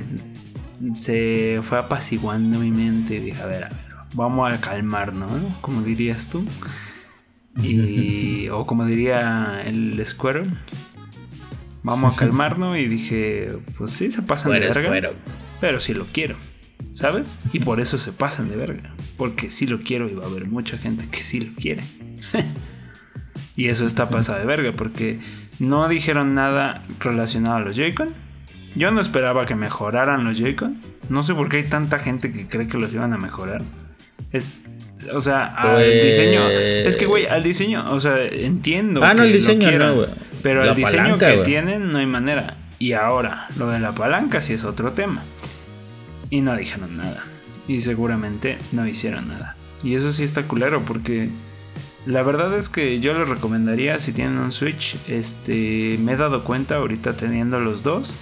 se fue apaciguando mi mente y dije, a ver, a ver, vamos a calmarnos, ¿no? Como dirías tú. [laughs] Y, o como diría el Squirrel, vamos a calmarnos y dije, pues sí, se pasan de verga, pero sí lo quiero. ¿Sabes? Y por eso se pasan de verga. Porque sí lo quiero y va a haber mucha gente que sí lo quiere. [laughs] y eso está pasado de verga porque no dijeron nada relacionado a los Joy-Con. Yo no esperaba que mejoraran los Joy-Con. No sé por qué hay tanta gente que cree que los iban a mejorar. Es. O sea, al diseño. Es que, güey, al diseño. O sea, entiendo. Ah, no, el diseño no, güey. Pero el diseño que tienen no hay manera. Y ahora, lo de la palanca sí es otro tema y no dijeron nada. Y seguramente no hicieron nada. Y eso sí está culero porque la verdad es que yo les recomendaría si tienen un Switch, este me he dado cuenta ahorita teniendo los dos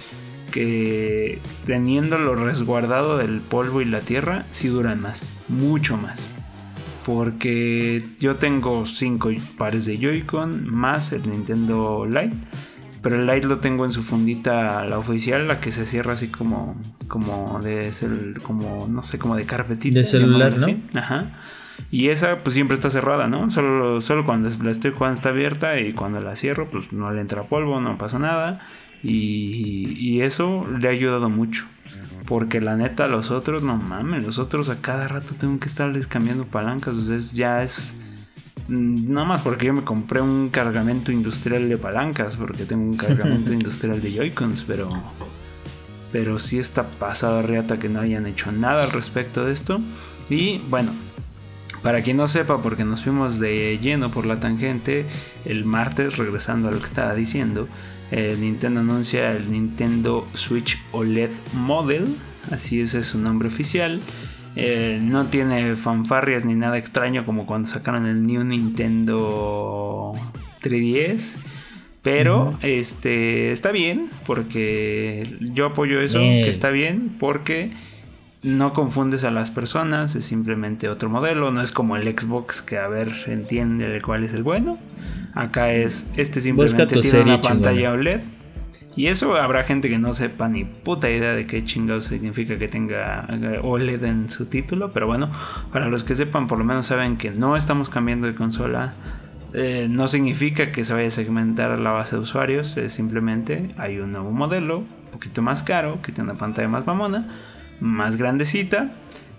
que teniéndolo resguardado del polvo y la tierra sí duran más, mucho más. Porque yo tengo cinco pares de Joy-Con más el Nintendo Lite pero el light lo tengo en su fundita, la oficial, la que se cierra así como, como de, como, no sé, como de carpetita. De celular, ¿no? Ajá. Y esa pues siempre está cerrada, ¿no? Solo, solo cuando la estoy jugando está abierta y cuando la cierro pues no le entra polvo, no pasa nada. Y, y eso le ha ayudado mucho. Porque la neta, los otros, no mames, los otros a cada rato tengo que estarles cambiando palancas. Entonces ya es Mm, nada más porque yo me compré un cargamento industrial de palancas, porque tengo un cargamento [laughs] industrial de Joy-Cons, pero, pero sí está pasado reata que no hayan hecho nada al respecto de esto. Y bueno, para quien no sepa, porque nos fuimos de lleno por la tangente, el martes, regresando a lo que estaba diciendo, Nintendo anuncia el Nintendo Switch OLED Model, así es, es su nombre oficial. Eh, no tiene fanfarrias ni nada extraño como cuando sacaron el New Nintendo 3DS. Pero este está bien porque yo apoyo eso, que está bien porque no confundes a las personas, es simplemente otro modelo, no es como el Xbox que a ver entiende cuál es el bueno. Acá es este simplemente tiene una pantalla OLED y eso habrá gente que no sepa ni puta idea de qué chingados significa que tenga eh, OLED en su título. Pero bueno, para los que sepan, por lo menos saben que no estamos cambiando de consola. Eh, no significa que se vaya a segmentar la base de usuarios. Es simplemente hay un nuevo modelo, un poquito más caro, que tiene una pantalla más mamona, más grandecita.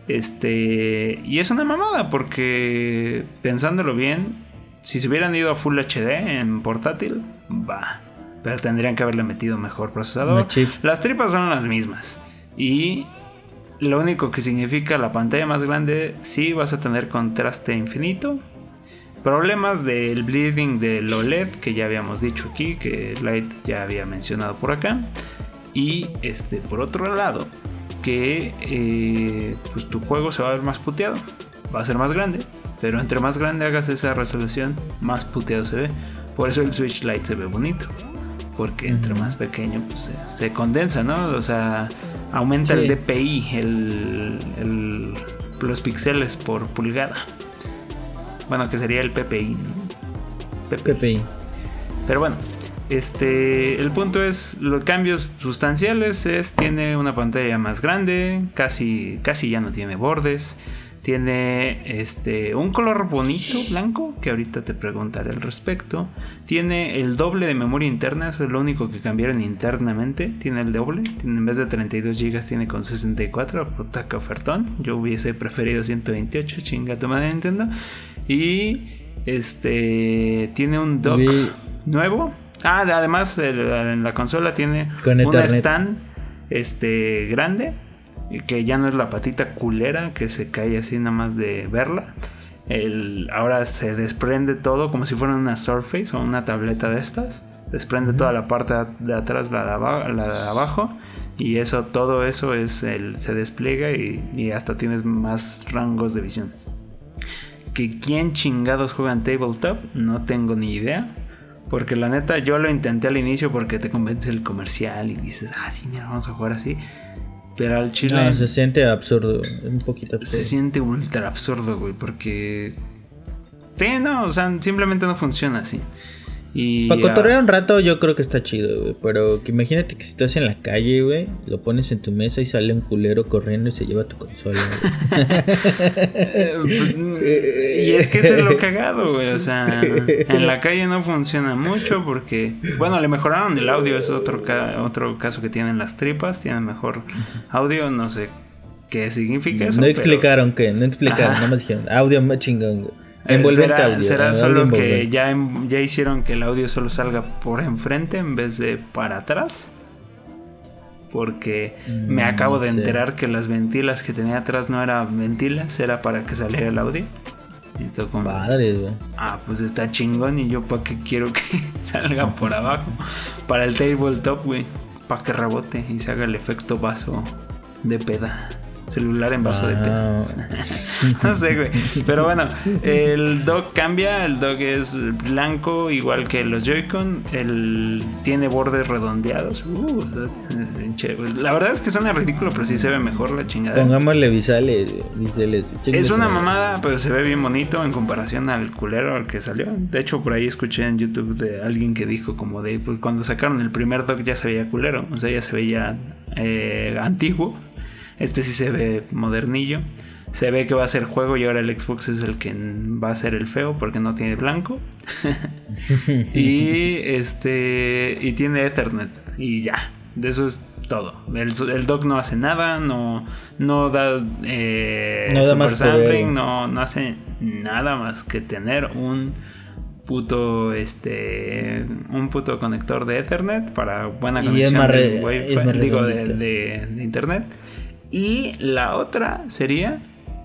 Este, y es una mamada porque pensándolo bien, si se hubieran ido a Full HD en portátil, va pero tendrían que haberle metido mejor procesador. Las tripas son las mismas. Y lo único que significa la pantalla más grande, sí vas a tener contraste infinito. Problemas del bleeding del OLED, que ya habíamos dicho aquí, que Light ya había mencionado por acá. Y este, por otro lado, que eh, pues tu juego se va a ver más puteado. Va a ser más grande, pero entre más grande hagas esa resolución, más puteado se ve. Por eso el Switch Lite se ve bonito. Porque entre más pequeño pues, se, condensa, ¿no? O sea, aumenta el DPI, el, los píxeles por pulgada. Bueno, que sería el PPI. PPI. Pero bueno, este, el punto es, los cambios sustanciales es, tiene una pantalla más grande, casi, casi ya no tiene bordes, tiene este, un color bonito, blanco, que ahorita te preguntaré al respecto. Tiene el doble de memoria interna, eso es lo único que cambiaron internamente. Tiene el doble, tiene, en vez de 32 GB tiene con 64, puta que ofertón. Yo hubiese preferido 128, chinga tu madre Nintendo. Y este, tiene un dock nuevo. Ah, además en la consola tiene un stand este, grande que ya no es la patita culera que se cae así nada más de verla. El, ahora se desprende todo como si fuera una Surface o una tableta de estas. Desprende toda la parte de atrás, la de, la de abajo. Y eso, todo eso es el, se despliega y, y, hasta tienes más rangos de visión. Que quién chingados juega en tabletop, no tengo ni idea. Porque la neta yo lo intenté al inicio porque te convence el comercial y dices, ah, sí, mira, vamos a jugar así. Pero al chile. No, se siente absurdo. Un poquito absurdo. Se siente ultra absurdo, güey. Porque. Sí, no, o sea, simplemente no funciona así. Y, Para cotorrear un rato yo creo que está chido, güey. Pero que imagínate que si estás en la calle, güey, lo pones en tu mesa y sale un culero corriendo y se lleva tu consola. y es que eso es lo cagado, güey. O sea, en la calle no funciona mucho porque, bueno, le mejoraron el audio. Es otro, otro caso que tienen las tripas. Tienen mejor audio, no sé qué significa eso. No explicaron qué, no explicaron, no me dijeron. Audio más chingón, güey. Envolvente será, solo que ya, ya hicieron que el audio solo salga por enfrente en vez de para atrás. Porque me mm, acabo de enterar que las ventilas que tenía atrás no eran ventilas, era para que saliera el audio. Y todo como, Ah, pues está chingón y yo para qué quiero que [laughs] salga por abajo. Para el tabletop, güey. Para que rebote y se haga el efecto vaso de peda celular en vaso de té. [laughs] no sé, güey. Pero bueno, el dock cambia. El dock es blanco, igual que los Joy-Con. El tiene bordes redondeados. Uh, la verdad es que suena ridículo, pero sí se ve mejor la chingada. Pongámosle visales. Es una mamada, pero se ve bien bonito en comparación al culero al que salió. De hecho, por ahí escuché en YouTube de alguien que dijo como de pues, cuando sacaron el primer dock ya se veía culero. O sea, ya se veía eh, antiguo. Este sí se ve modernillo. Se ve que va a ser juego y ahora el Xbox es el que va a ser el feo porque no tiene blanco. [laughs] y este y tiene Ethernet y ya. De eso es todo. El, el dock no hace nada, no, no da, eh, super sampling, no, no hace nada más que tener un puto este un puto conector de Ethernet para buena conexión de, digo, de internet y la otra sería,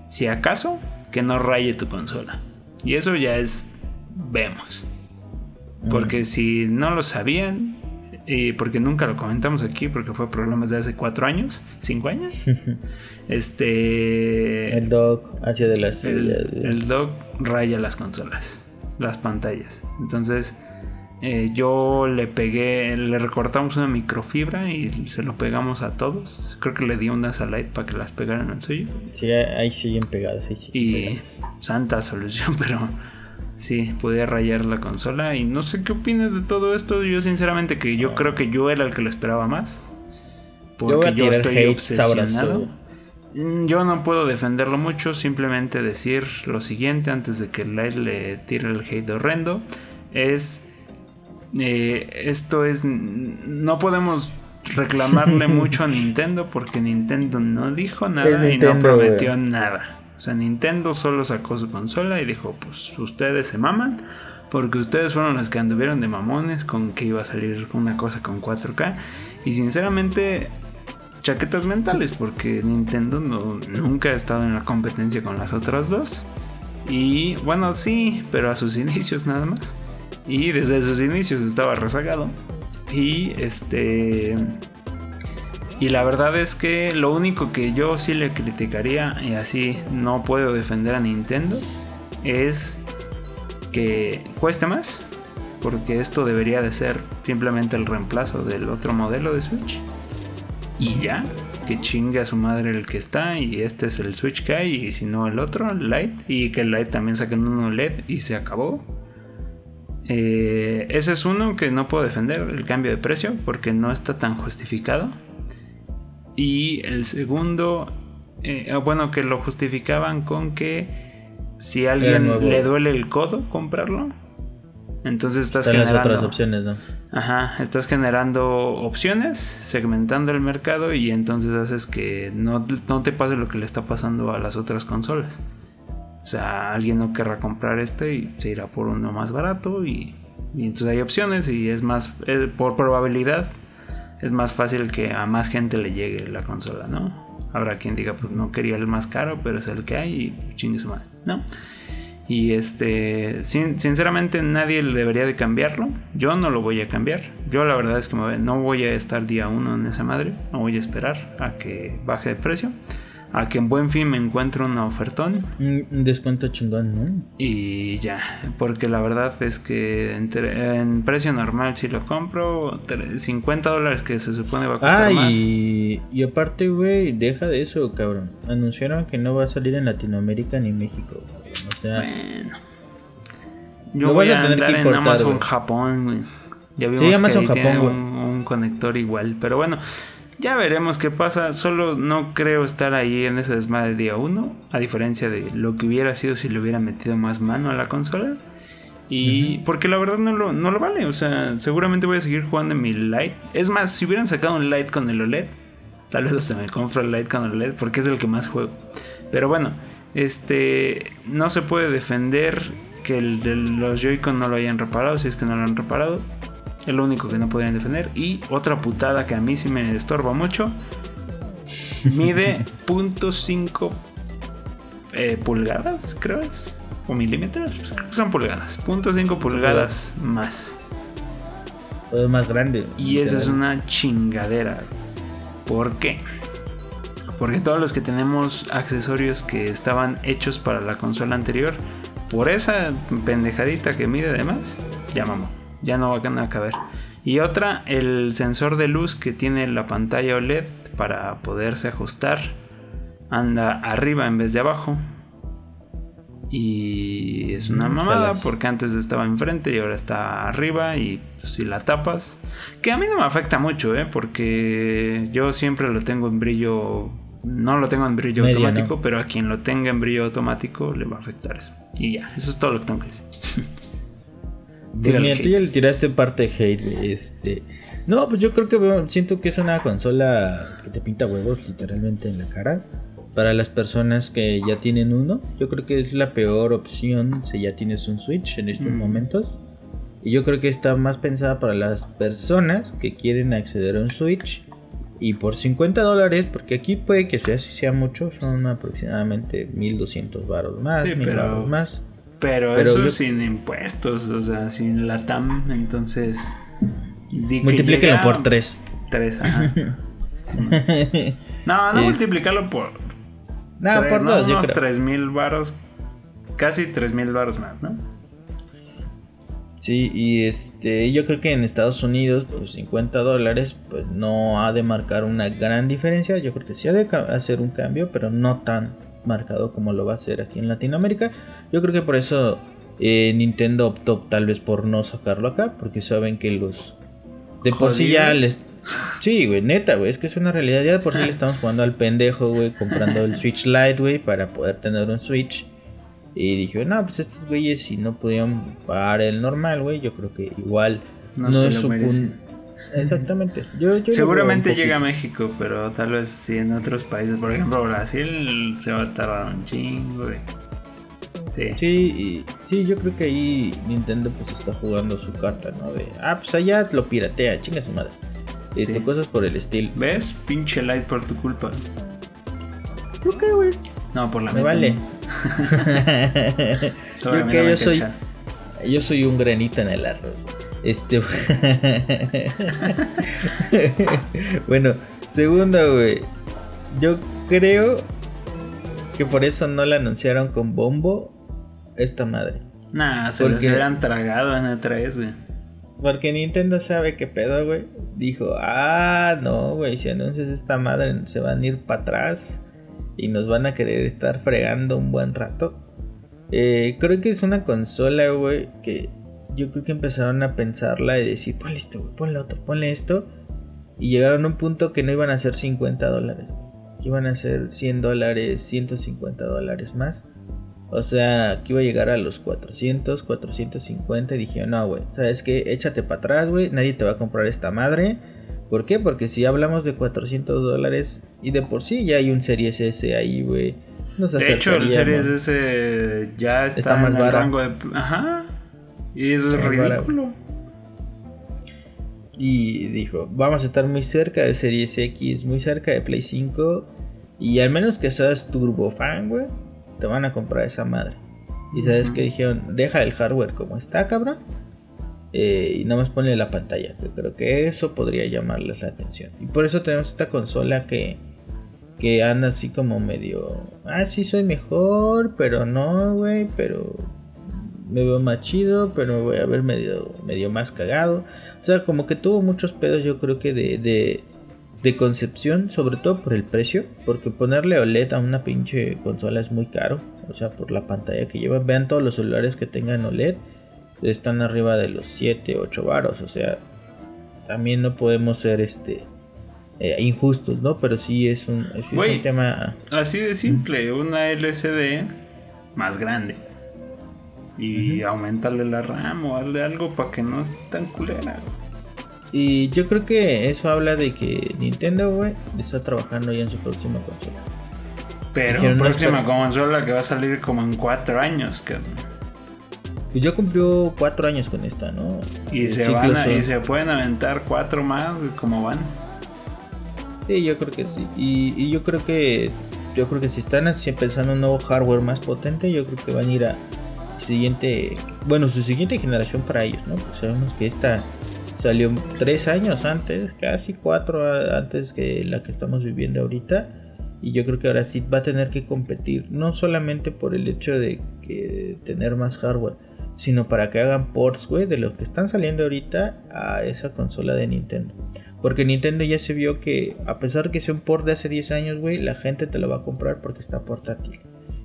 si acaso, que no raye tu consola. Y eso ya es, vemos. Porque si no lo sabían, y porque nunca lo comentamos aquí, porque fue problemas de hace cuatro años, cinco años. [laughs] este. El dock hacia de las. El, el dock raya las consolas, las pantallas. Entonces, eh, yo le pegué, le recortamos una microfibra y se lo pegamos a todos. Creo que le di unas a Light para que las pegaran al suyo. Sí, ahí siguen pegadas, ahí Y santa solución, [laughs] pero sí, podía rayar la consola. Y no sé qué opinas de todo esto. Yo sinceramente que yo creo que yo era el que lo esperaba más. Porque yo, estoy obsesionado. Mm, yo no puedo defenderlo mucho, simplemente decir lo siguiente antes de que Light le tire el hate horrendo. Es eh, esto es. No podemos reclamarle [laughs] mucho a Nintendo porque Nintendo no dijo nada y no prometió nada. O sea, Nintendo solo sacó su consola y dijo: Pues ustedes se maman. Porque ustedes fueron los que anduvieron de mamones con que iba a salir una cosa con 4K. Y sinceramente, chaquetas mentales porque Nintendo no, nunca ha estado en la competencia con las otras dos. Y bueno, sí, pero a sus [laughs] inicios nada más. Y desde sus inicios estaba rezagado. Y este... Y la verdad es que lo único que yo sí le criticaría, y así no puedo defender a Nintendo, es que cueste más. Porque esto debería de ser simplemente el reemplazo del otro modelo de Switch. Y ya, que chingue a su madre el que está y este es el Switch que hay y si no el otro, el Lite. Y que el Lite también saquen uno LED y se acabó. Eh, ese es uno que no puedo defender, el cambio de precio, porque no está tan justificado. Y el segundo, eh, ah, bueno, que lo justificaban con que si a alguien le duele el codo comprarlo, entonces estás generando. Las otras opciones, ¿no? Ajá, estás generando opciones, segmentando el mercado y entonces haces que no, no te pase lo que le está pasando a las otras consolas. O sea, alguien no querrá comprar este y se irá por uno más barato y, entonces hay opciones y es más, por probabilidad, es más fácil que a más gente le llegue la consola, ¿no? Habrá quien diga, pues no quería el más caro, pero es el que hay y chingue su madre, ¿no? Y este, sinceramente nadie debería de cambiarlo. Yo no lo voy a cambiar. Yo la verdad es que no voy a estar día uno en esa madre. No voy a esperar a que baje de precio a que en buen fin me encuentre una ofertón. Un descuento chingón, ¿no? Y ya, porque la verdad es que en, precio normal si lo compro, 50 dólares que se supone va a costar ah, Y, y aparte, güey, deja de eso, cabrón. Anunciaron que no va a salir en Latinoamérica ni México. O sea... Bueno. Yo voy a, tener que importar, en Amazon Japón, güey. Ya vimos que Japón, un, un conector igual, pero bueno... Ya veremos qué pasa. Solo no creo estar ahí en ese desmadre día 1. A diferencia de lo que hubiera sido si le hubiera metido más mano a la consola. Y porque la verdad no lo, no lo vale. O sea, seguramente voy a seguir jugando en mi Lite. Es más, si hubieran sacado un Lite con el OLED, tal vez hasta me compro el Lite con el OLED porque es el que más juego. Pero bueno, este no se puede defender que el de los Joy-Con no lo hayan reparado si es que no lo han reparado. Es lo único que no podrían defender. Y otra putada que a mí sí me estorba mucho. Mide [laughs] .5 eh, pulgadas, creo es. O milímetros. Pues son pulgadas. .5 pulgadas más. Todo es más grande. Y eso es una chingadera. ¿Por qué? Porque todos los que tenemos accesorios que estaban hechos para la consola anterior, por esa pendejadita que mide además, ya ya no van a caber. Y otra, el sensor de luz que tiene la pantalla OLED para poderse ajustar anda arriba en vez de abajo. Y es una mm, mamada porque antes estaba enfrente y ahora está arriba y pues, si la tapas, que a mí no me afecta mucho, ¿eh? porque yo siempre lo tengo en brillo, no lo tengo en brillo automático, pero a quien lo tenga en brillo automático le va a afectar eso. Y ya, eso es todo lo que tengo que decir. [laughs] Mira, tú ya le tiraste parte de hate, este. No, pues yo creo que siento que es una consola que te pinta huevos literalmente en la cara. Para las personas que ya tienen uno, yo creo que es la peor opción si ya tienes un Switch en estos mm. momentos. Y yo creo que está más pensada para las personas que quieren acceder a un Switch. Y por 50 dólares, porque aquí puede que sea si sea mucho, son aproximadamente 1200 baros más, sí, más. Pero, eso sin impuestos, o sea, sin la TAM, entonces. Multiplíquelo por 3. 3, ajá. [laughs] no, no multiplicarlo por. No, por 2, yo creo. 3 mil varos. Casi 3 mil varos más, ¿no? Sí, y este, yo creo que en Estados Unidos, pues 50 dólares, pues no ha de marcar una gran diferencia. Yo creo que sí ha de hacer un cambio, pero no tan marcado como lo va a hacer aquí en Latinoamérica. Yo creo que por eso eh, Nintendo optó tal vez por no sacarlo acá, porque saben que los... De por sí ya les... Sí, güey, neta, güey, es que es una realidad. Ya de por sí le estamos jugando al pendejo, güey, comprando el Switch Lite, güey, para poder tener un Switch. Y dije, no, pues estos güeyes si no pudieron pagar el normal, güey, yo creo que igual no, es su Exactamente. Seguramente llega a México, pero tal vez si en otros países, por ejemplo Brasil, se va a tardar un chingo. Sí. Sí, sí, yo creo que ahí Nintendo pues está jugando su carta, ¿no? De, ah, pues allá lo piratea, chinga su madre. Este, Cosas por el estilo. ¿Ves? Pinche light por tu culpa. ¿Por qué, güey? No, por la Me vale. [laughs] yo que yo soy. Yo soy un granito en el arroz. Este. [laughs] bueno, segundo, güey. Yo creo que por eso no la anunciaron con bombo esta madre. Nah, se Porque... los hubieran tragado en E3, güey. Porque Nintendo sabe qué pedo, güey. Dijo, ah, no, güey, si anuncias esta madre se van a ir para atrás y nos van a querer estar fregando un buen rato. Eh, creo que es una consola, güey, que yo creo que empezaron a pensarla y decir, ponle esto, güey, ponle otro, ponle esto. Y llegaron a un punto que no iban a ser 50 dólares, que iban a ser 100 dólares, 150 dólares más. O sea, que iba a llegar a los 400, 450 y dijeron, no, güey, ¿sabes qué? Échate para atrás, güey, nadie te va a comprar esta madre. ¿Por qué? Porque si hablamos de 400 dólares y de por sí ya hay un Series S ahí, güey. de hecho, el Series S ya está, más en el rango de... Ajá. Y eso es ridículo. Y dijo, vamos a estar muy cerca de Series X, muy cerca de Play 5. Y al menos que seas turbo fan, güey, te van a comprar esa madre. Y sabes que dijeron, deja el hardware como está, cabrón. Eh, y nada más ponle la pantalla. Que creo que eso podría llamarles la atención. Y por eso tenemos esta consola que, que anda así como medio. Ah, sí, soy mejor, pero no, güey. Pero me veo más chido, pero me voy a ver medio, medio más cagado. O sea, como que tuvo muchos pedos, yo creo que de, de, de concepción, sobre todo por el precio. Porque ponerle OLED a una pinche consola es muy caro. O sea, por la pantalla que lleva. Vean todos los celulares que tengan OLED están arriba de los 7, 8 varos. O sea, también no podemos ser este eh, injustos, ¿no? Pero sí es un, es, un tema. Así de simple, una LCD más grande. Y aumentarle la RAM o darle algo para que no esté tan culera. Y yo creo que eso habla de que Nintendo, güey, está trabajando ya en su próxima consola. Pero próxima consola que va a salir como en 4 años, que pues ya cumplió cuatro años con esta, ¿no? Y se, van y se pueden aventar cuatro más, como van. Sí, yo creo que sí. Y, yo creo que yo creo que si están así pensando un nuevo hardware más potente, yo creo que van a ir a siguiente, bueno, su siguiente generación para ellos, ¿no? Pues sabemos que esta salió tres años antes, casi cuatro antes que la que estamos viviendo ahorita. Y yo creo que ahora sí va a tener que competir, no solamente por el hecho de que tener más hardware, sino para que hagan ports, güey, de lo que están saliendo ahorita a esa consola de Nintendo. Porque Nintendo ya se vio que, a pesar que sea un port de hace 10 años, güey, la gente te lo va a comprar porque está portátil.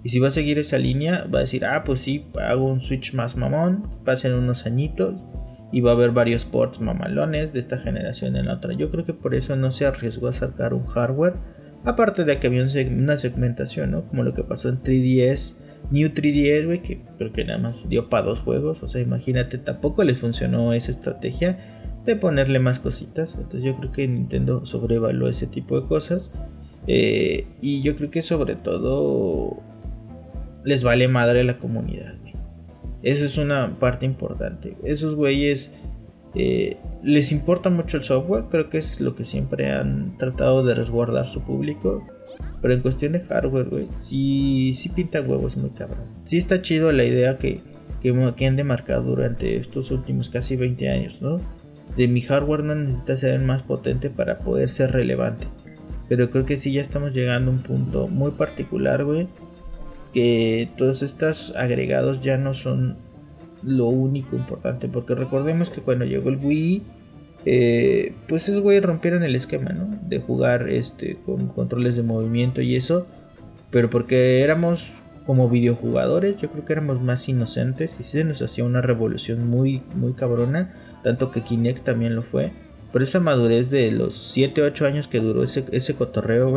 Y si va a seguir esa línea, va a decir, ah, pues sí, hago un Switch más mamón, pasen unos añitos y va a haber varios ports mamalones de esta generación en la otra. Yo creo que por eso no se arriesgó a sacar un hardware Aparte de que había una segmentación, ¿no? Como lo que pasó en 3DS, New 3DS, güey, que creo que nada más dio para dos juegos. O sea, imagínate, tampoco le funcionó esa estrategia de ponerle más cositas. Entonces yo creo que Nintendo sobrevaluó ese tipo de cosas. Eh, y yo creo que sobre todo les vale madre la comunidad. Eso es una parte importante. Esos güeyes eh, les importa mucho el software, creo que es lo que siempre han tratado de resguardar su público. Pero en cuestión de hardware, güey, sí, sí pinta huevos muy cabrón. Sí está chido la idea que, que, han demarcado durante estos últimos casi 20 años, ¿no? De mi hardware no necesita ser el más potente para poder ser relevante. Pero creo que sí ya estamos llegando a un punto muy particular, güey. Que todos estos agregados ya no son lo único importante. Porque recordemos que cuando llegó el Wii, eh, pues esos güeyes rompieron el esquema, ¿no? De jugar este, con controles de movimiento y eso. Pero porque éramos como videojugadores, yo creo que éramos más inocentes y se nos hacía una revolución muy, muy cabrona. Tanto que Kinect también lo fue. Pero esa madurez de los 7, 8 años que duró ese, ese cotorreo,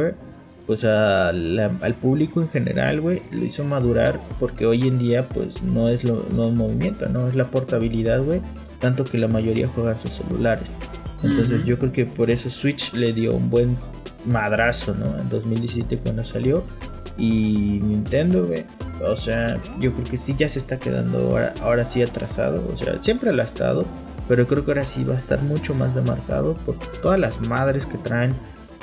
pues al público en general, güey, lo hizo madurar porque hoy en día pues no es lo no es movimiento, no es la portabilidad, güey, tanto que la mayoría juegan sus celulares. Entonces yo creo que por eso Switch le dio un buen madrazo, ¿no? En 2017 cuando salió y Nintendo, güey, O sea, yo creo que sí ya se está quedando ahora, ahora sí atrasado. O sea, siempre lo ha estado. Pero creo que ahora sí va a estar mucho más demarcado por todas las madres que traen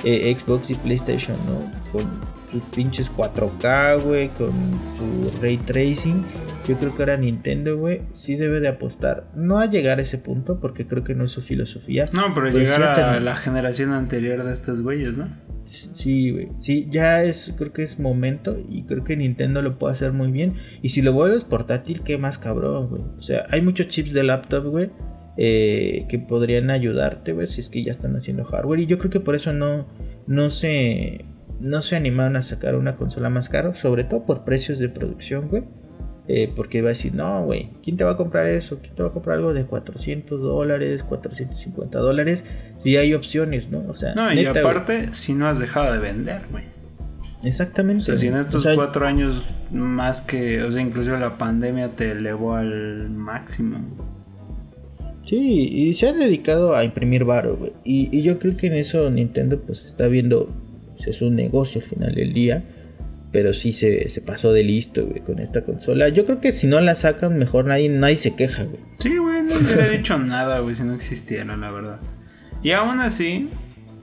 eh, Xbox y PlayStation, ¿no? Con sus pinches 4K, güey, con su ray tracing. Yo creo que ahora Nintendo, güey, sí debe de apostar. No a llegar a ese punto, porque creo que no es su filosofía. No, pero, llegar a, la generación anterior de estos güeyes, ¿no? Sí, güey. Sí, ya es, creo que es momento. Y creo que Nintendo lo puede hacer muy bien. Y si lo vuelves portátil, qué más cabrón, güey. O sea, hay muchos chips de laptop, güey eh, que podrían ayudarte, si es que ya están haciendo hardware. Y yo creo que por eso no, no, se, no se animaron a sacar una consola más cara, sobre todo por precios de producción, güey. Eh, porque va a decir, no, güey, ¿quién te va a comprar eso? ¿Quién te va a comprar algo de 400 dólares, 450 dólares? Si hay opciones, ¿no? O sea, no, y aparte, si no has dejado de vender, güey. Exactamente. O sea, si en estos cuatro años más que, o sea, incluso la pandemia te elevó al máximo. Sí, y se ha dedicado a imprimir varo, güey. Y, yo creo que en eso Nintendo pues está viendo, pues, es un negocio al final del día. Pero sí se, pasó de listo, güey, con esta consola. Yo creo que si no la sacan, mejor nadie, nadie se queja, güey. Sí, güey, no hubiera dicho nada, güey, si no existiera, la verdad. Y aún así,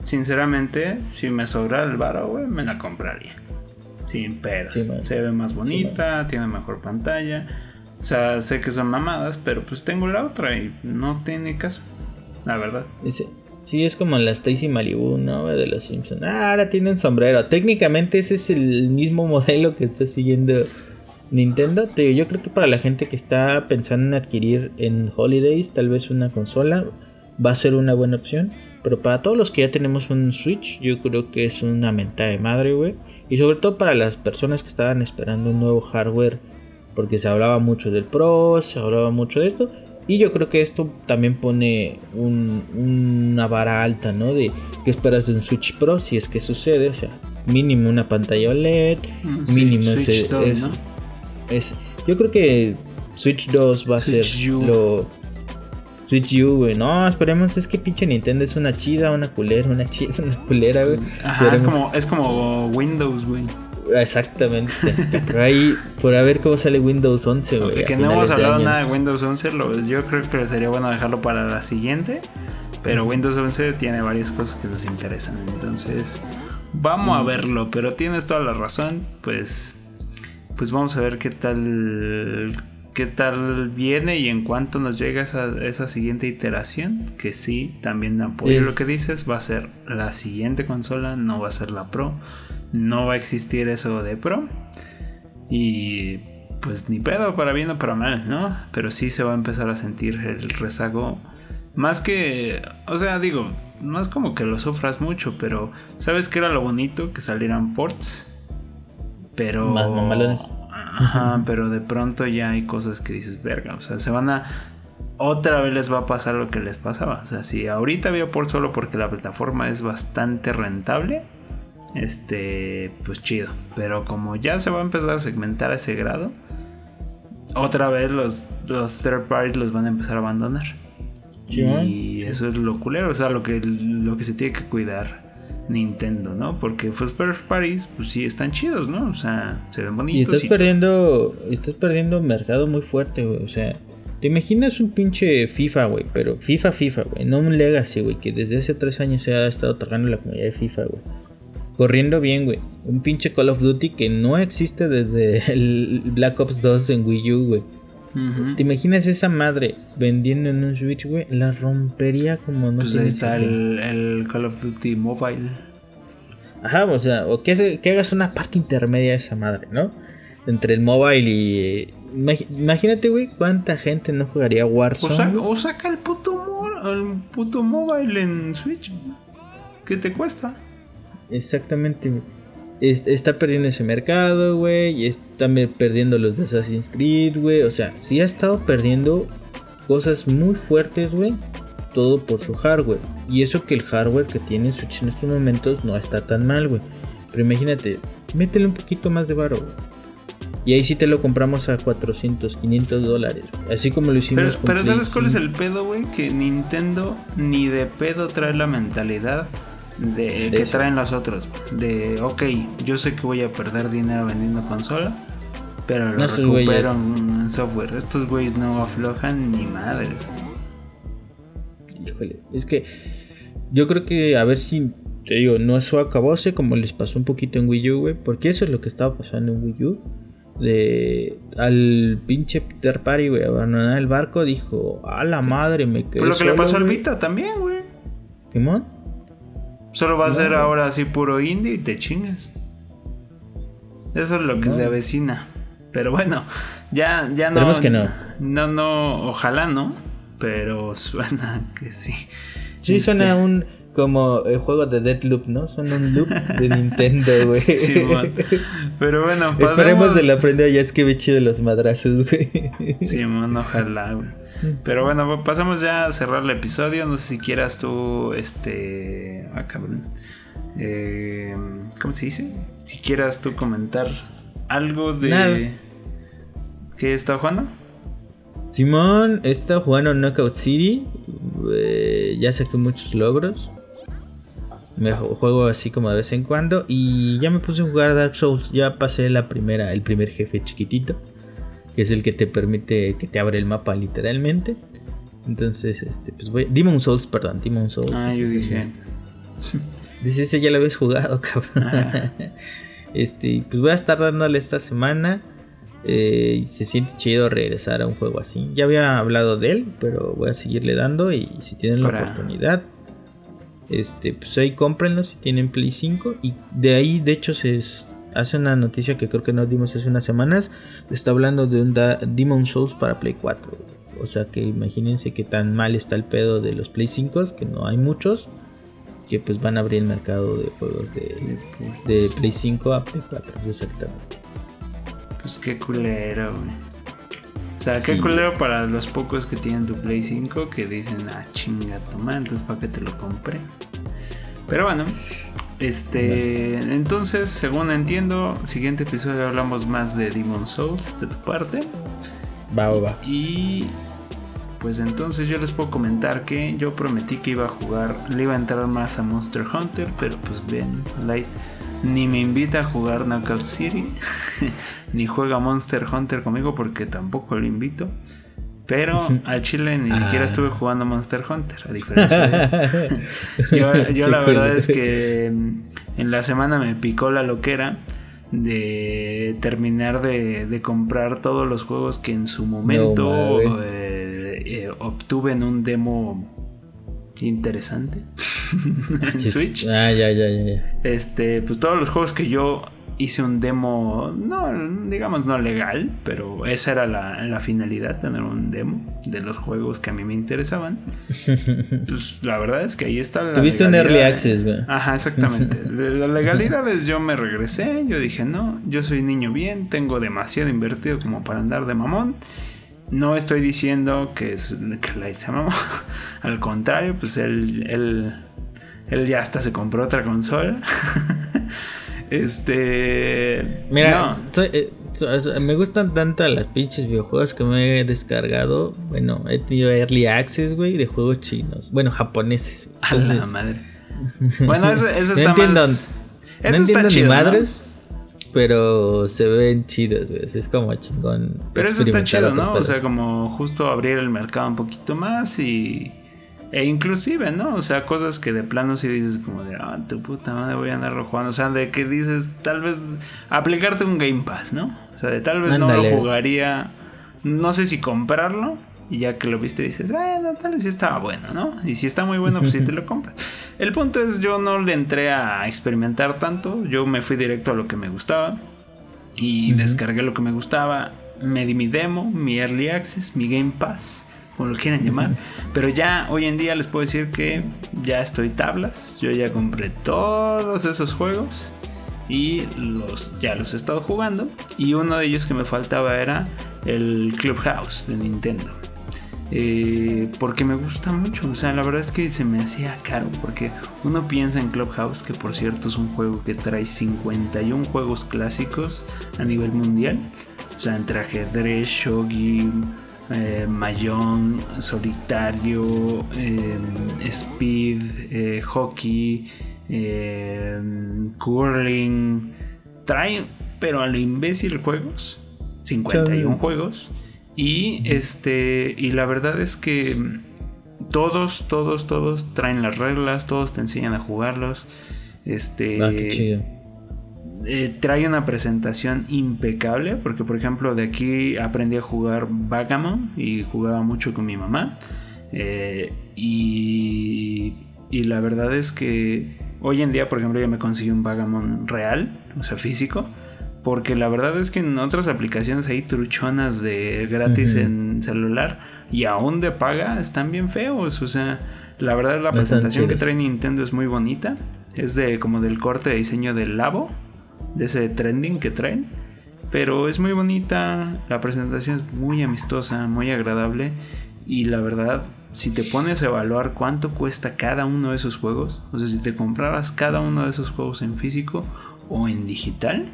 sinceramente, si me sobra el varo, güey, me la compraría. Sin peros. se ve más bonita, tiene mejor pantalla. O sea, sé que son mamadas, pero pues tengo la otra y no tiene caso. La verdad. sí, es como la Stacy Malibu, ¿no? De los Simpsons. Ah, ahora tienen sombrero. Técnicamente ese es el mismo modelo que está siguiendo Nintendo. Yo creo que para la gente que está pensando en adquirir en Holidays tal vez una consola va a ser una buena opción. Pero para todos los que ya tenemos un Switch, yo creo que es una mentada de madre, güey. Y sobre todo para las personas que estaban esperando un nuevo hardware porque se hablaba mucho del Pro, se hablaba mucho de esto. Y yo creo que esto también pone una vara alta, ¿no? De qué esperas de un Switch Pro si es que sucede. O sea, mínimo una pantalla OLED, mm, mínimo Switch 2, ¿no? es, Yo creo que Switch 2 va a ser lo... Switch U, güey. No, esperemos, es que pinche Nintendo es una chida, una culera, una chida, [laughs] una culera, güey. es como, es como Windows, güey. Exactamente. Pero ahí, por a ver cómo sale Windows 11, güey. Que no hemos hablado nada de Windows 11, yo creo que sería bueno dejarlo para la siguiente. Pero Windows 11 tiene varias cosas que nos interesan. Entonces, vamos a mm. verlo. Pero tienes toda la razón. Pues, pues vamos a ver qué tal qué tal viene y en cuánto nos llega esa, esa siguiente iteración. Que sí, también apoyo lo que dices. Va a ser la siguiente consola, no va a ser la Pro no va a existir eso de pro. Y pues ni pedo para bien o para mal, ¿no? Pero sí se va a empezar a sentir el rezago. Más que, o sea, digo, no es como que lo sufras mucho, pero ¿sabes qué era lo bonito? Que salieran ports. Pero... Más mamalones. Ajá, pero de pronto ya hay cosas que dices, verga, o sea, se van a... Otra vez les va a pasar lo que les pasaba. O sea, si ahorita había por solo porque la plataforma es bastante rentable, este, pues chido. Pero como ya se va a empezar a segmentar a ese grado, otra vez los, los third parties los van a empezar a abandonar. y eso es lo culero, o sea, lo que, lo que se tiene que cuidar Nintendo, ¿no? Porque pues first parties, pues sí están chidos, ¿no? O sea, se ven bonitos. Y estás perdiendo, estás perdiendo mercado muy fuerte, güey. O sea, te imaginas un pinche FIFA, güey, pero FIFA, FIFA, güey, no un Legacy, güey, que desde hace tres años se ha estado tocando la comunidad de FIFA, güey corriendo bien, güey. Un pinche Call of Duty que no existe desde [laughs] el Black Ops 2 en Wii U, güey. ¿Te imaginas esa madre vendiendo en un Switch, güey? La rompería como no Pues ahí está el, Call of Duty Mobile. Ajá, o sea, o que, que, hagas una parte intermedia de esa madre, ¿no? Entre el mobile y. Imagínate, güey, cuánta gente no jugaría Warzone. O, saca el puto, el puto mobile en Switch. ¿Qué te cuesta? Exactamente, Está perdiendo ese mercado, güey. Y está perdiendo los de Assassin's Creed, güey. O sea, sí ha estado perdiendo cosas muy fuertes, güey. Todo por su hardware. Y eso que el hardware que tiene Switch en estos momentos no está tan mal, güey. Pero imagínate, métele un poquito más de barro, güey. Y ahí sí te lo compramos a 400, 500 dólares. Así como lo hicimos pero, Pero ¿sabes cuál es el pedo, güey? Que Nintendo ni de pedo trae la mentalidad de, que traen los otros. De, ok, yo sé que voy a perder dinero vendiendo consola, Pero lo recupero en software. Estos güeyes no aflojan ni madres. Híjole, es que yo creo que a ver si te digo, no eso acabóse como les pasó un poquito en Wii U, güey, porque eso es lo que estaba pasando en Wii U. De, al pinche Peter Party, güey, abandonar el barco, dijo, a la madre, me quedé. Pues lo que le pasó al Vita también, güey. ¿Timón? Solo va a ser ahora así puro indie y te chingas. Eso es lo que se avecina. Pero bueno, ya, ya no. que no. No, no, ojalá no. Pero suena [laughs] que sí. Sí, suena este, un como el juego de Deadloop, ¿no? Son un loop de [laughs] Nintendo, güey. Sí, Pero bueno, [laughs] pasemos... Esperemos de la prenda ya es que ve chido los madrazos, güey. Sí, man, ojalá, güey. Pero bueno, pasamos ya a cerrar el episodio. No sé si quieras tú, este... Ah, cabrón. Eh, ¿Cómo se dice? Si quieras tú comentar algo de... ¿Qué está jugando? Simón está jugando Knockout City. Eh, ya saqué muchos logros. Me juego así como de vez en cuando. Y ya me puse a jugar Dark Souls. Ya pasé la primera, el primer jefe chiquitito. Que es el que te permite que te abre el mapa literalmente. Entonces, este, pues voy. Demon Souls, perdón, Demon Souls. Ah, yo dije. Este. Dice, ese ya lo habías jugado, [laughs] cabrón. este, pues voy a estar dándole esta semana. Eh, se siente chido regresar a un juego así. Ya había hablado de él, pero voy a seguirle dando. Y si tienen la oportunidad, este, pues ahí cómprenlo si tienen Play 5. Y de ahí, de hecho, se hace una noticia que creo que nos dimos hace unas semanas. Está hablando de un Demon Souls para Play 4. O sea que imagínense que tan mal está el pedo de los Play 5, que no hay muchos. Que pues van a abrir el mercado de juegos de, de Play 5 a Play 4. Exactamente. Pues qué culero, o sea, qué culero para los pocos que tienen tu Play 5 que dicen, ah, chinga, toma, entonces para que te lo compre. Pero bueno, este, entonces, según entiendo, siguiente episodio hablamos más de Demon Souls de tu parte. Va, va. Y pues entonces yo les puedo comentar que yo prometí que iba a jugar, le iba a entrar más a Monster Hunter, pero pues bien, Light ni me invita a jugar Knockout City, [laughs] ni juega Monster Hunter conmigo porque tampoco lo invito. Pero [laughs] al Chile ni siquiera ah. estuve jugando Monster Hunter, a diferencia de [laughs] Yo, la verdad es que en la semana me picó la loquera de terminar de, comprar todos los juegos que en su momento eh, eh, obtuve en un demo interesante [laughs] en Switch. Ah, ya, ya, ya, Este, pues todos los juegos que yo hice un demo, no, digamos no legal, pero esa era la, finalidad, tener un demo de los juegos que a mí me interesaban. [laughs] Pues la verdad es que ahí está la... Tuviste un early access, güey. Ajá, exactamente. [laughs] la legalidad es yo me regresé, yo dije, no, yo soy niño bien, tengo demasiado invertido como para andar de mamón. No estoy diciendo que, es, que Light se mamó. Al contrario, pues él, él, él ya hasta se compró otra consola. [laughs] este. Mira, eh, me gustan tanto las pinches videojuegos que me he descargado. Bueno, he tenido early access, güey, de juegos chinos. Bueno, japoneses. A la madre. [laughs] Bueno, eso, eso está no más. Eso no entiendo ni madres. Pero se ven chidos, Es como chingón. Pero eso está chido, ¿no? O sea, como justo abrir el mercado un poquito más y. E inclusive, ¿no? O sea, cosas que de plano sí dices como de, ah, tu puta madre voy a andar jugando. O sea, de que dices, tal vez aplicarte un Game Pass, ¿no? O sea, de tal vez no lo jugaría. No sé si comprarlo, y ya que lo viste dices, bueno, tal vez sí estaba bueno, ¿no? Y si está muy bueno, pues sí te lo compras. [laughs] El punto es, yo no le entré a experimentar tanto, yo me fui directo a lo que me gustaba y descargué lo que me gustaba, me di mi demo, mi early access, mi Game Pass, como lo quieran llamar. [laughs] Pero ya hoy en día les puedo decir que ya estoy tablas, yo ya compré todos esos juegos y los ya los he estado jugando y uno de ellos que me faltaba era el Clubhouse de Nintendo. Eh, porque me gusta mucho. O sea, la verdad es que se me hacía caro. Porque uno piensa en Clubhouse, que por cierto es un juego que trae 51 juegos clásicos a nivel mundial. O sea, entre ajedrez, shogi, eh, mayón, solitario, em, speed, eh, hockey, curling. Trae, pero a lo imbécil juegos 51 juegos. Y este. Y la verdad es que todos, todos, todos traen las reglas, todos te enseñan a jugarlos. Este. Ah, qué chido. Eh, trae una presentación impecable. Porque, por ejemplo, de aquí aprendí a jugar Vagamon y jugaba mucho con mi mamá. Eh, y, y la verdad es que hoy en día, por ejemplo, ya me conseguí un Vagamon real, o sea, físico. Porque la verdad es que en otras aplicaciones hay truchonas de gratis en celular y aún de paga están bien feos. O sea, la verdad la presentación que trae Nintendo es muy bonita. Es de como del corte de diseño del Labo, de ese trending que traen. Pero es muy bonita, la presentación es muy amistosa, muy agradable. Y la verdad, si te pones a evaluar cuánto cuesta cada uno de esos juegos, o sea, si te compraras cada uno de esos juegos en físico o en digital,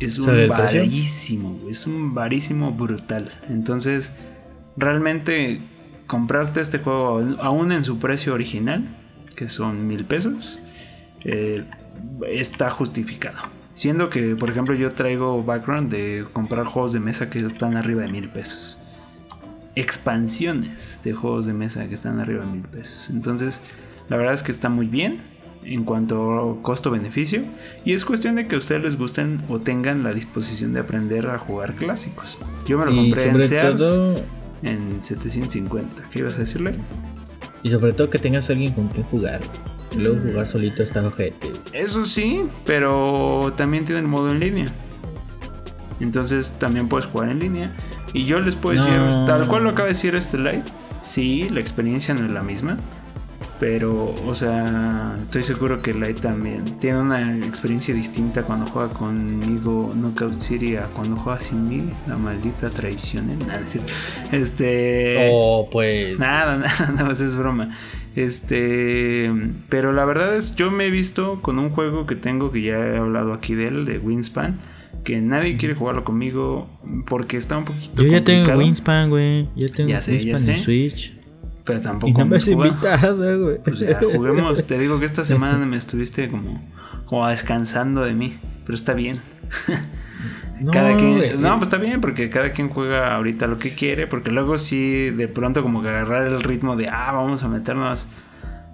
es un varísimo, es un varísimo brutal. Entonces, realmente comprarte este juego aún en su precio original, que son mil pesos, eh, está justificado. Siendo que, por ejemplo, yo traigo background de comprar juegos de mesa que están arriba de mil pesos. Expansiones de juegos de mesa que están arriba de mil pesos. Entonces, la verdad es que está muy bien en cuanto a costo-beneficio y es cuestión de que a ustedes les gusten o tengan la disposición de aprender a jugar clásicos. Yo me lo compré en Sears en 750. ¿Qué ibas a decirle? Y sobre todo que tengas alguien con quien jugar. Luego jugar solito está ojete. Eso sí, pero también tiene el modo en línea. Entonces también puedes jugar en línea. Y yo les puedo decir, tal cual lo acaba de decir este live, sí, la experiencia no es la misma. Pero, o sea, estoy seguro que Light también tiene una experiencia distinta cuando juega conmigo Knockout City a cuando juega sin mí. La maldita traición. ¿eh? Nada, Este. Oh, pues. Nada, [laughs] nada, nada más es broma. Este. Pero la verdad es, yo me he visto con un juego que tengo que ya he hablado aquí de él, de Winspan. Que nadie quiere jugarlo conmigo porque está un poquito. Yo ya tengo Winspan, güey. Ya tengo ya sé, Winspan ya en Switch. Pero tampoco. Y no me has invitado, güey. Pues ya, juguemos. Te digo que esta semana me estuviste como, como descansando de mí. Pero está bien. [laughs] No, cada quien, no, pues está bien, porque cada quien juega ahorita lo que quiere. Porque luego sí, de pronto, como que agarrar el ritmo de ah, vamos a meternos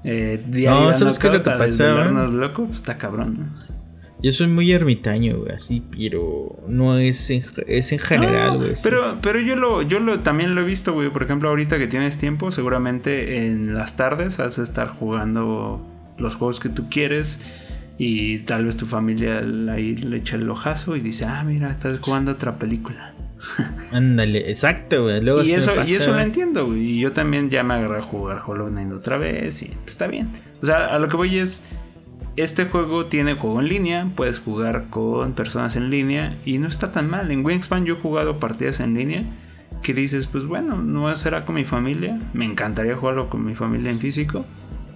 eh. No, ¿sabes qué lo que pasa? loco, pues está cabrón, ¿no? Yo soy muy ermitaño, güey, así, pero no es en, es en general, güey. pero, pero yo lo, yo lo también lo he visto, güey. Por ejemplo, ahorita que tienes tiempo, seguramente en las tardes has de estar jugando los juegos que tú quieres. Y tal vez tu familia ahí le echa el ojazo y dice, ah, mira, estás jugando otra película. [laughs] Ándale, exacto, güey. y, eso, y eso lo entiendo, güey. Y yo también ya me agarré a jugar Hollow Knight otra vez y está bien. O sea, a lo que voy es este juego tiene juego en línea, puedes jugar con personas en línea y no está tan mal. En Wingspan yo he jugado partidas en línea que dices, pues bueno, no será con mi familia. Me encantaría jugarlo con mi familia en físico.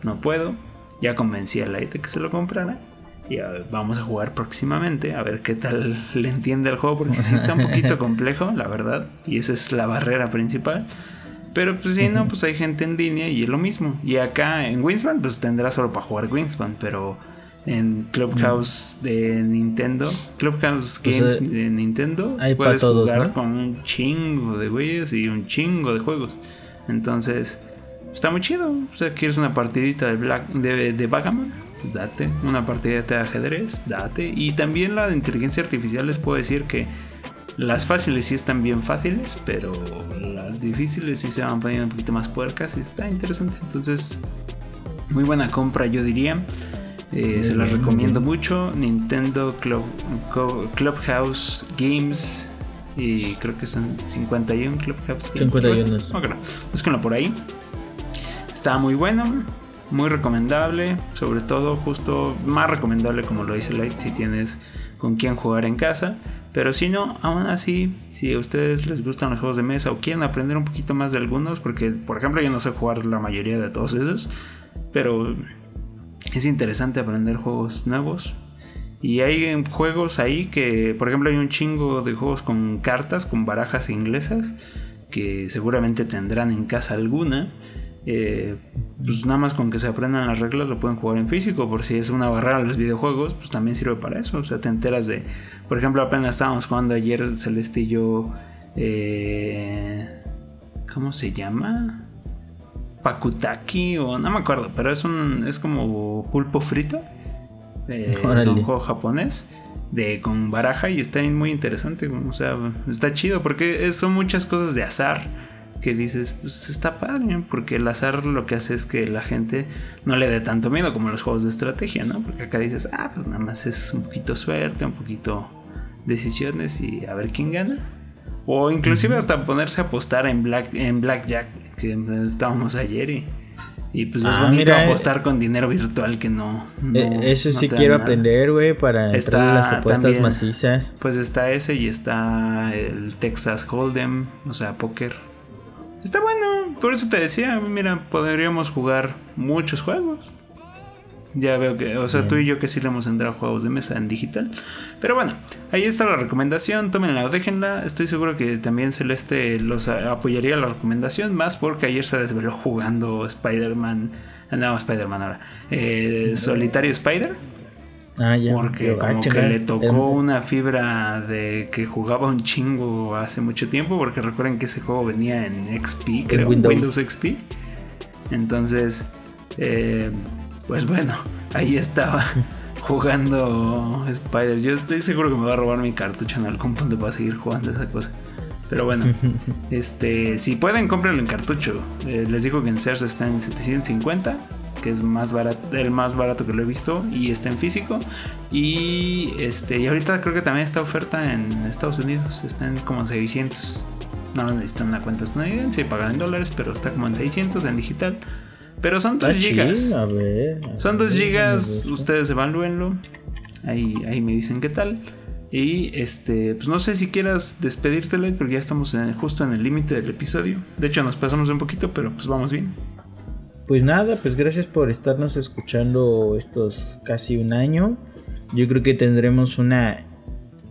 No puedo. Ya convencí a Light de que se lo comprara. Y vamos a jugar próximamente a ver qué tal le entiende el juego porque sí está un poquito [laughs] complejo, la verdad. Y esa es la barrera principal. Pero pues si no, pues hay gente en línea y es lo mismo. Y acá en Wingspan, pues tendrás solo para jugar Wingspan, pero en Clubhouse de Nintendo, Clubhouse pues, Games eh, de Nintendo, hay puedes todos, jugar con un chingo de güeyes y un chingo de juegos. Entonces, está muy chido. O sea, quieres una partidita de Black de, de pues date. Una partidita de ajedrez, date. Y también la de inteligencia artificial les puedo decir que las fáciles sí están bien fáciles, pero las difíciles sí se van poniendo un poquito más puercas y está interesante. Entonces, muy buena compra yo diría. Eh, se las recomiendo mucho. Nintendo Club, Clubhouse Games. Y creo que son 51 Clubhouse Games. 51. Okay, búsquenlo por ahí. Está muy bueno. Muy recomendable. Sobre todo, justo más recomendable, como lo dice Light, si tienes con quién jugar en casa. Pero si no, aún así, si a ustedes les gustan los juegos de mesa o quieren aprender un poquito más de algunos, porque por ejemplo yo no sé jugar la mayoría de todos esos, pero es interesante aprender juegos nuevos. Y hay juegos ahí que, por ejemplo, hay un chingo de juegos con cartas, con barajas inglesas, que seguramente tendrán en casa alguna. Eh, pues nada más con que se aprendan las reglas lo pueden jugar en físico, por si es una barrera a los videojuegos, pues también sirve para eso. O sea, te enteras de Por ejemplo, apenas estábamos jugando ayer yo. Eh, ¿Cómo se llama? Pakutaki o no me acuerdo, pero es un es como pulpo frito. Eh, es un juego japonés de con baraja y está muy interesante, o sea, está chido porque son muchas cosas de azar que dices, pues está padre, porque el azar lo que hace es que la gente no le dé tanto miedo como los juegos de estrategia, ¿no? Porque acá dices, ah, pues nada más es un poquito suerte, un poquito decisiones y a ver quién gana. O inclusive hasta ponerse a apostar en Black en Blackjack, que estábamos ayer y, pues es ah, bonito apostar con dinero virtual que no. Eh, eso sí quiero aprender, güey, para entrar las apuestas macizas. Pues está ese y está el Texas Hold'em, o sea, póker. Está bueno, por eso te decía, mira, podríamos jugar muchos juegos. Ya veo que, o sea, tú y yo que sí le hemos entrado a juegos de mesa en digital. Pero bueno, ahí está la recomendación, tómenla o déjenla. Estoy seguro que también Celeste los apoyaría la recomendación, más porque ayer se desveló jugando Spider-Man. No, Spider-Man ahora. Eh, Solitario Spider. Ah, ya. Porque como que le tocó una fibra de que jugaba un chingo hace mucho tiempo. Porque recuerden que ese juego venía en XP, creo, Windows. Windows XP. Entonces, eh, pues bueno, ahí estaba [laughs] jugando Spider. Yo estoy seguro que me va a robar mi cartucho en algún punto para seguir jugando esa cosa. Pero bueno, [laughs] este, si pueden, cómprenlo en cartucho. Eh, les digo que en Sears está en 750, que es más barato, el más barato que lo he visto, y está en físico. Y este, y ahorita creo que también está oferta en Estados Unidos, está en como en 600. No necesitan una cuenta estadounidense y pagan en dólares, pero está como en 600 en digital. Pero son 2 gigas. a ver, son 2 gigas, ustedes evalúenlo. Ahí, ahí me dicen qué tal. Y este, pues no sé si quieras despedirte, porque ya estamos justo en el límite del episodio. De hecho, nos pasamos un poquito, pero pues vamos bien. Pues nada, pues gracias por estarnos escuchando estos casi un año. Yo creo que tendremos una,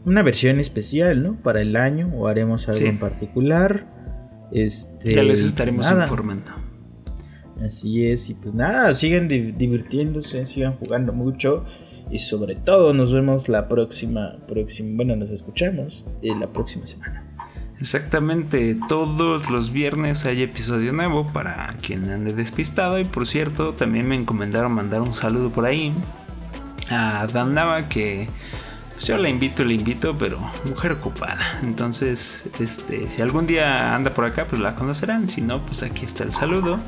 una versión especial, ¿no? Para el año, o haremos algo en particular. Este, ya les estaremos informando. Así es, y pues nada, sigan divirtiéndose, sigan jugando mucho y sobre todo nos vemos la próxima, próxima bueno, nos escuchamos eh, la próxima semana. Exactamente, todos los viernes hay episodio nuevo para quien ande despistado y por cierto también me encomendaron mandar un saludo por ahí a Dan Nava que pues, yo la invito, la invito, pero mujer ocupada. Entonces, este, si algún día anda por acá, pues la conocerán. Si no, pues aquí está el saludo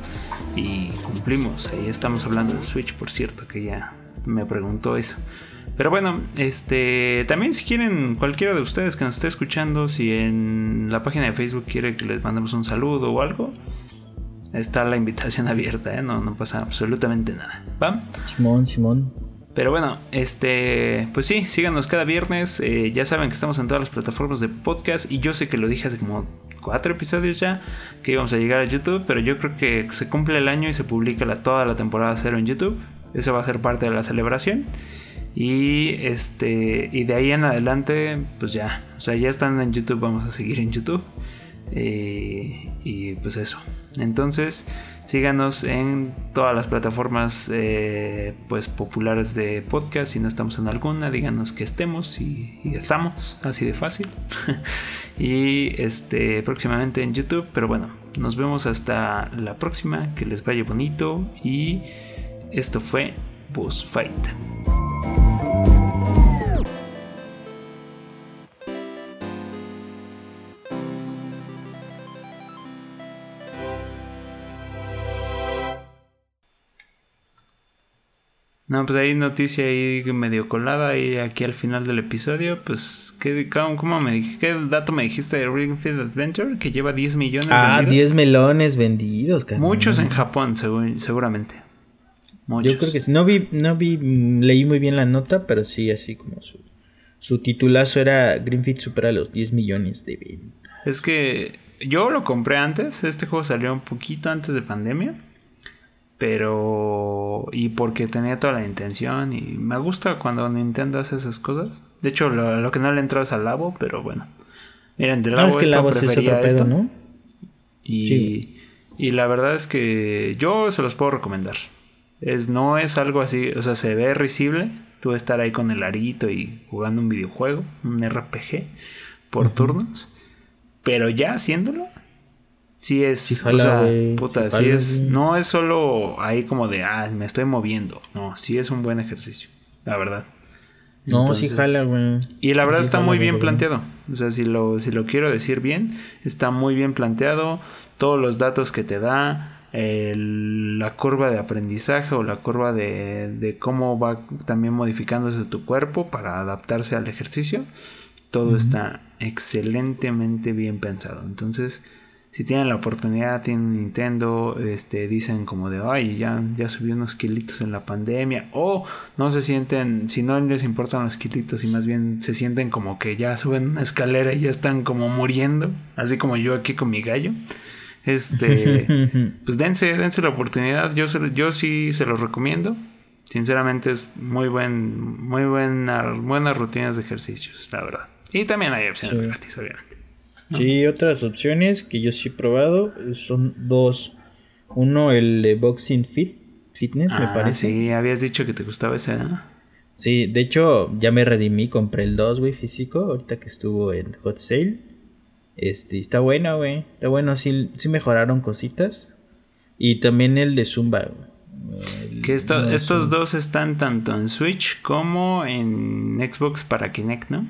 y cumplimos. Ahí estamos hablando de Switch, por cierto, que ya me preguntó eso. Pero bueno, este también si quieren cualquiera de ustedes que nos esté escuchando, si en la página de Facebook quiere que les mandemos un saludo o algo, está la invitación [laughs] abierta, ¿eh? no, no pasa absolutamente nada. ¿Va? Simón, Simón. Pero bueno, este, pues sí, síganos cada viernes. Eh, ya saben que estamos en todas las plataformas de podcast y yo sé que lo dije hace como cuatro episodios ya que íbamos a llegar a YouTube, pero yo creo que se cumple el año y se publica la, toda la temporada cero en YouTube. Eso va a ser parte de la celebración. Y este y de ahí en adelante, pues ya, o sea, ya están en YouTube, vamos a seguir en YouTube. Eh, y pues eso. Entonces, síganos en todas las plataformas eh, pues populares de podcast. Si no estamos en alguna, díganos que estemos y, y estamos, así de fácil. [laughs] y este próximamente en YouTube. Pero bueno, nos vemos hasta la próxima. Que les vaya bonito. Y esto fue Boss Fight. No, pues hay noticia ahí medio colada y aquí al final del episodio, pues, ¿qué, cómo, me dije? ¿Qué dato me dijiste de Ring Fit Adventure? Que lleva 10 millones ah, 10 melones vendidos, Muchos en Japón, seguramente. Yo creo que sí. No vi, no vi, leí muy bien la nota, pero sí, así como su, su titulazo era Green Fit supera los 10 millones de ventas. Es que yo lo compré antes, este juego salió un poquito antes de pandemia. Pero. Y porque tenía toda la intención. Y me gusta cuando Nintendo hace esas cosas. De hecho, lo, que no le entró es al Labo, pero bueno. Miren, del Labo, es que Labo es pedo, ¿no? Y, y la verdad es que yo se los puedo recomendar. Es, no es algo así, o sea, se ve risible, tú estar ahí con el arito y jugando un videojuego, un RPG por turnos. Pero ya haciéndolo, sí es, o sea, puta, sí, es, no es solo ahí como de, ah, me estoy moviendo. No, sí es un buen ejercicio, la verdad. No, sí jala, güey. Y la verdad está muy bien planteado. O sea, si lo, si lo quiero decir bien, está muy bien planteado. Todos los datos que te da, la curva de aprendizaje o la curva de, de, cómo va también modificándose tu cuerpo para adaptarse al ejercicio. Todo está excelentemente bien pensado. Entonces, si tienen la oportunidad, tienen Nintendo, este, dicen como de, ay, ya, ya subí unos kilitos en la pandemia, o no se sienten, si no les importan los kilitos y más bien se sienten como que ya suben una escalera y ya están como muriendo, así como yo aquí con mi gallo. Este, [laughs] pues dense, dense la oportunidad, yo, yo sí se los recomiendo. Sinceramente es muy buen, muy buena, buenas rutinas de ejercicios, la verdad. Y también hay opciones gratis, obviamente. Sí, otras opciones que yo sí he probado son dos. Uno, el Boxing Fit, Fitness, me ah, parece. Sí, habías dicho que te gustaba ese, ¿no? Sí, de hecho, ya me redimí, compré el 2, güey, físico, ahorita que estuvo en Hot Sale. Este, está bueno, güey. Está bueno, sí, sí mejoraron cositas. Y también el de Zumba, que estos dos están tanto en Switch como en Xbox para Kinect, ¿no?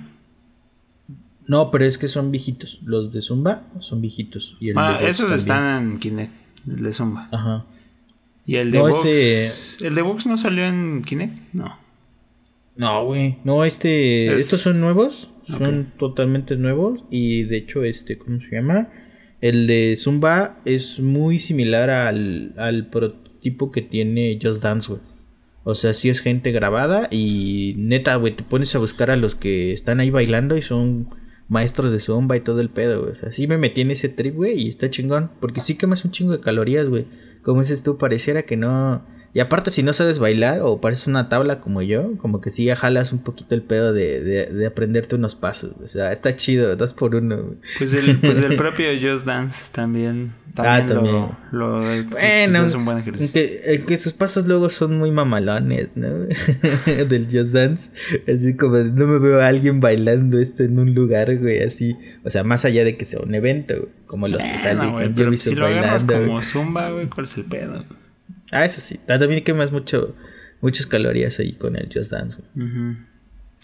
No, pero es que son viejitos. Los de Zumba son viejitos. Y ah, esos están en Kinect. El de Zumba. Ajá. ¿Y el de no, Este... ¿El de Vox no salió en Kinect? No. No, güey. No, este. Estos son nuevos. Son totalmente nuevos. Y de hecho, este, ¿cómo se llama? El de Zumba es muy similar al, al prototipo que tiene Just Dance, güey. O sea, sí es gente grabada y neta, güey, te pones a buscar a los que están ahí bailando y son maestros de zumba y todo el pedo, güey. O sea, sí me metí en ese trip, güey, y está chingón. Porque sí quemas un chingo de calorías, güey. Como dices tú, pareciera que no y aparte, si no sabes bailar o pareces una tabla como yo, como que sí ya jalas un poquito el pedo de, de, aprenderte unos pasos. O sea, está chido, dos por uno. Pues el, pues el [laughs] propio Just Dance también. ah, también. Lo, pues, bueno, es un buen ejercicio. Que, que, sus pasos luego son muy mamalones, ¿no? [laughs] Del Just Dance. Así como no me veo a alguien bailando esto en un lugar, güey, así. O sea, más allá de que sea un evento, güey, como los que salen con yo si lo bailando. como zumba, güey, ¿cuál es el pedo? Ah, eso sí. También quemas mucho, muchas calorías ahí con el Just Dance.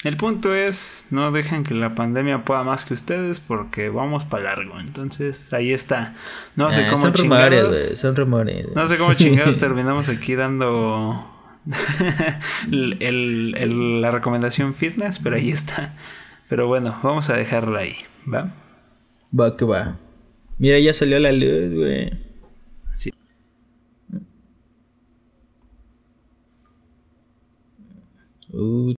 El punto es, no dejen que la pandemia pueda más que ustedes porque vamos para largo. Entonces, ahí está. No sé ah, cómo son chingados. son rumores. No sé cómo chingados [laughs] terminamos aquí dando [laughs] la recomendación fitness, pero ahí está. Pero bueno, vamos a dejarla ahí, ¿va? Va que va. Mira, ya salió la luz, güey. Ooh,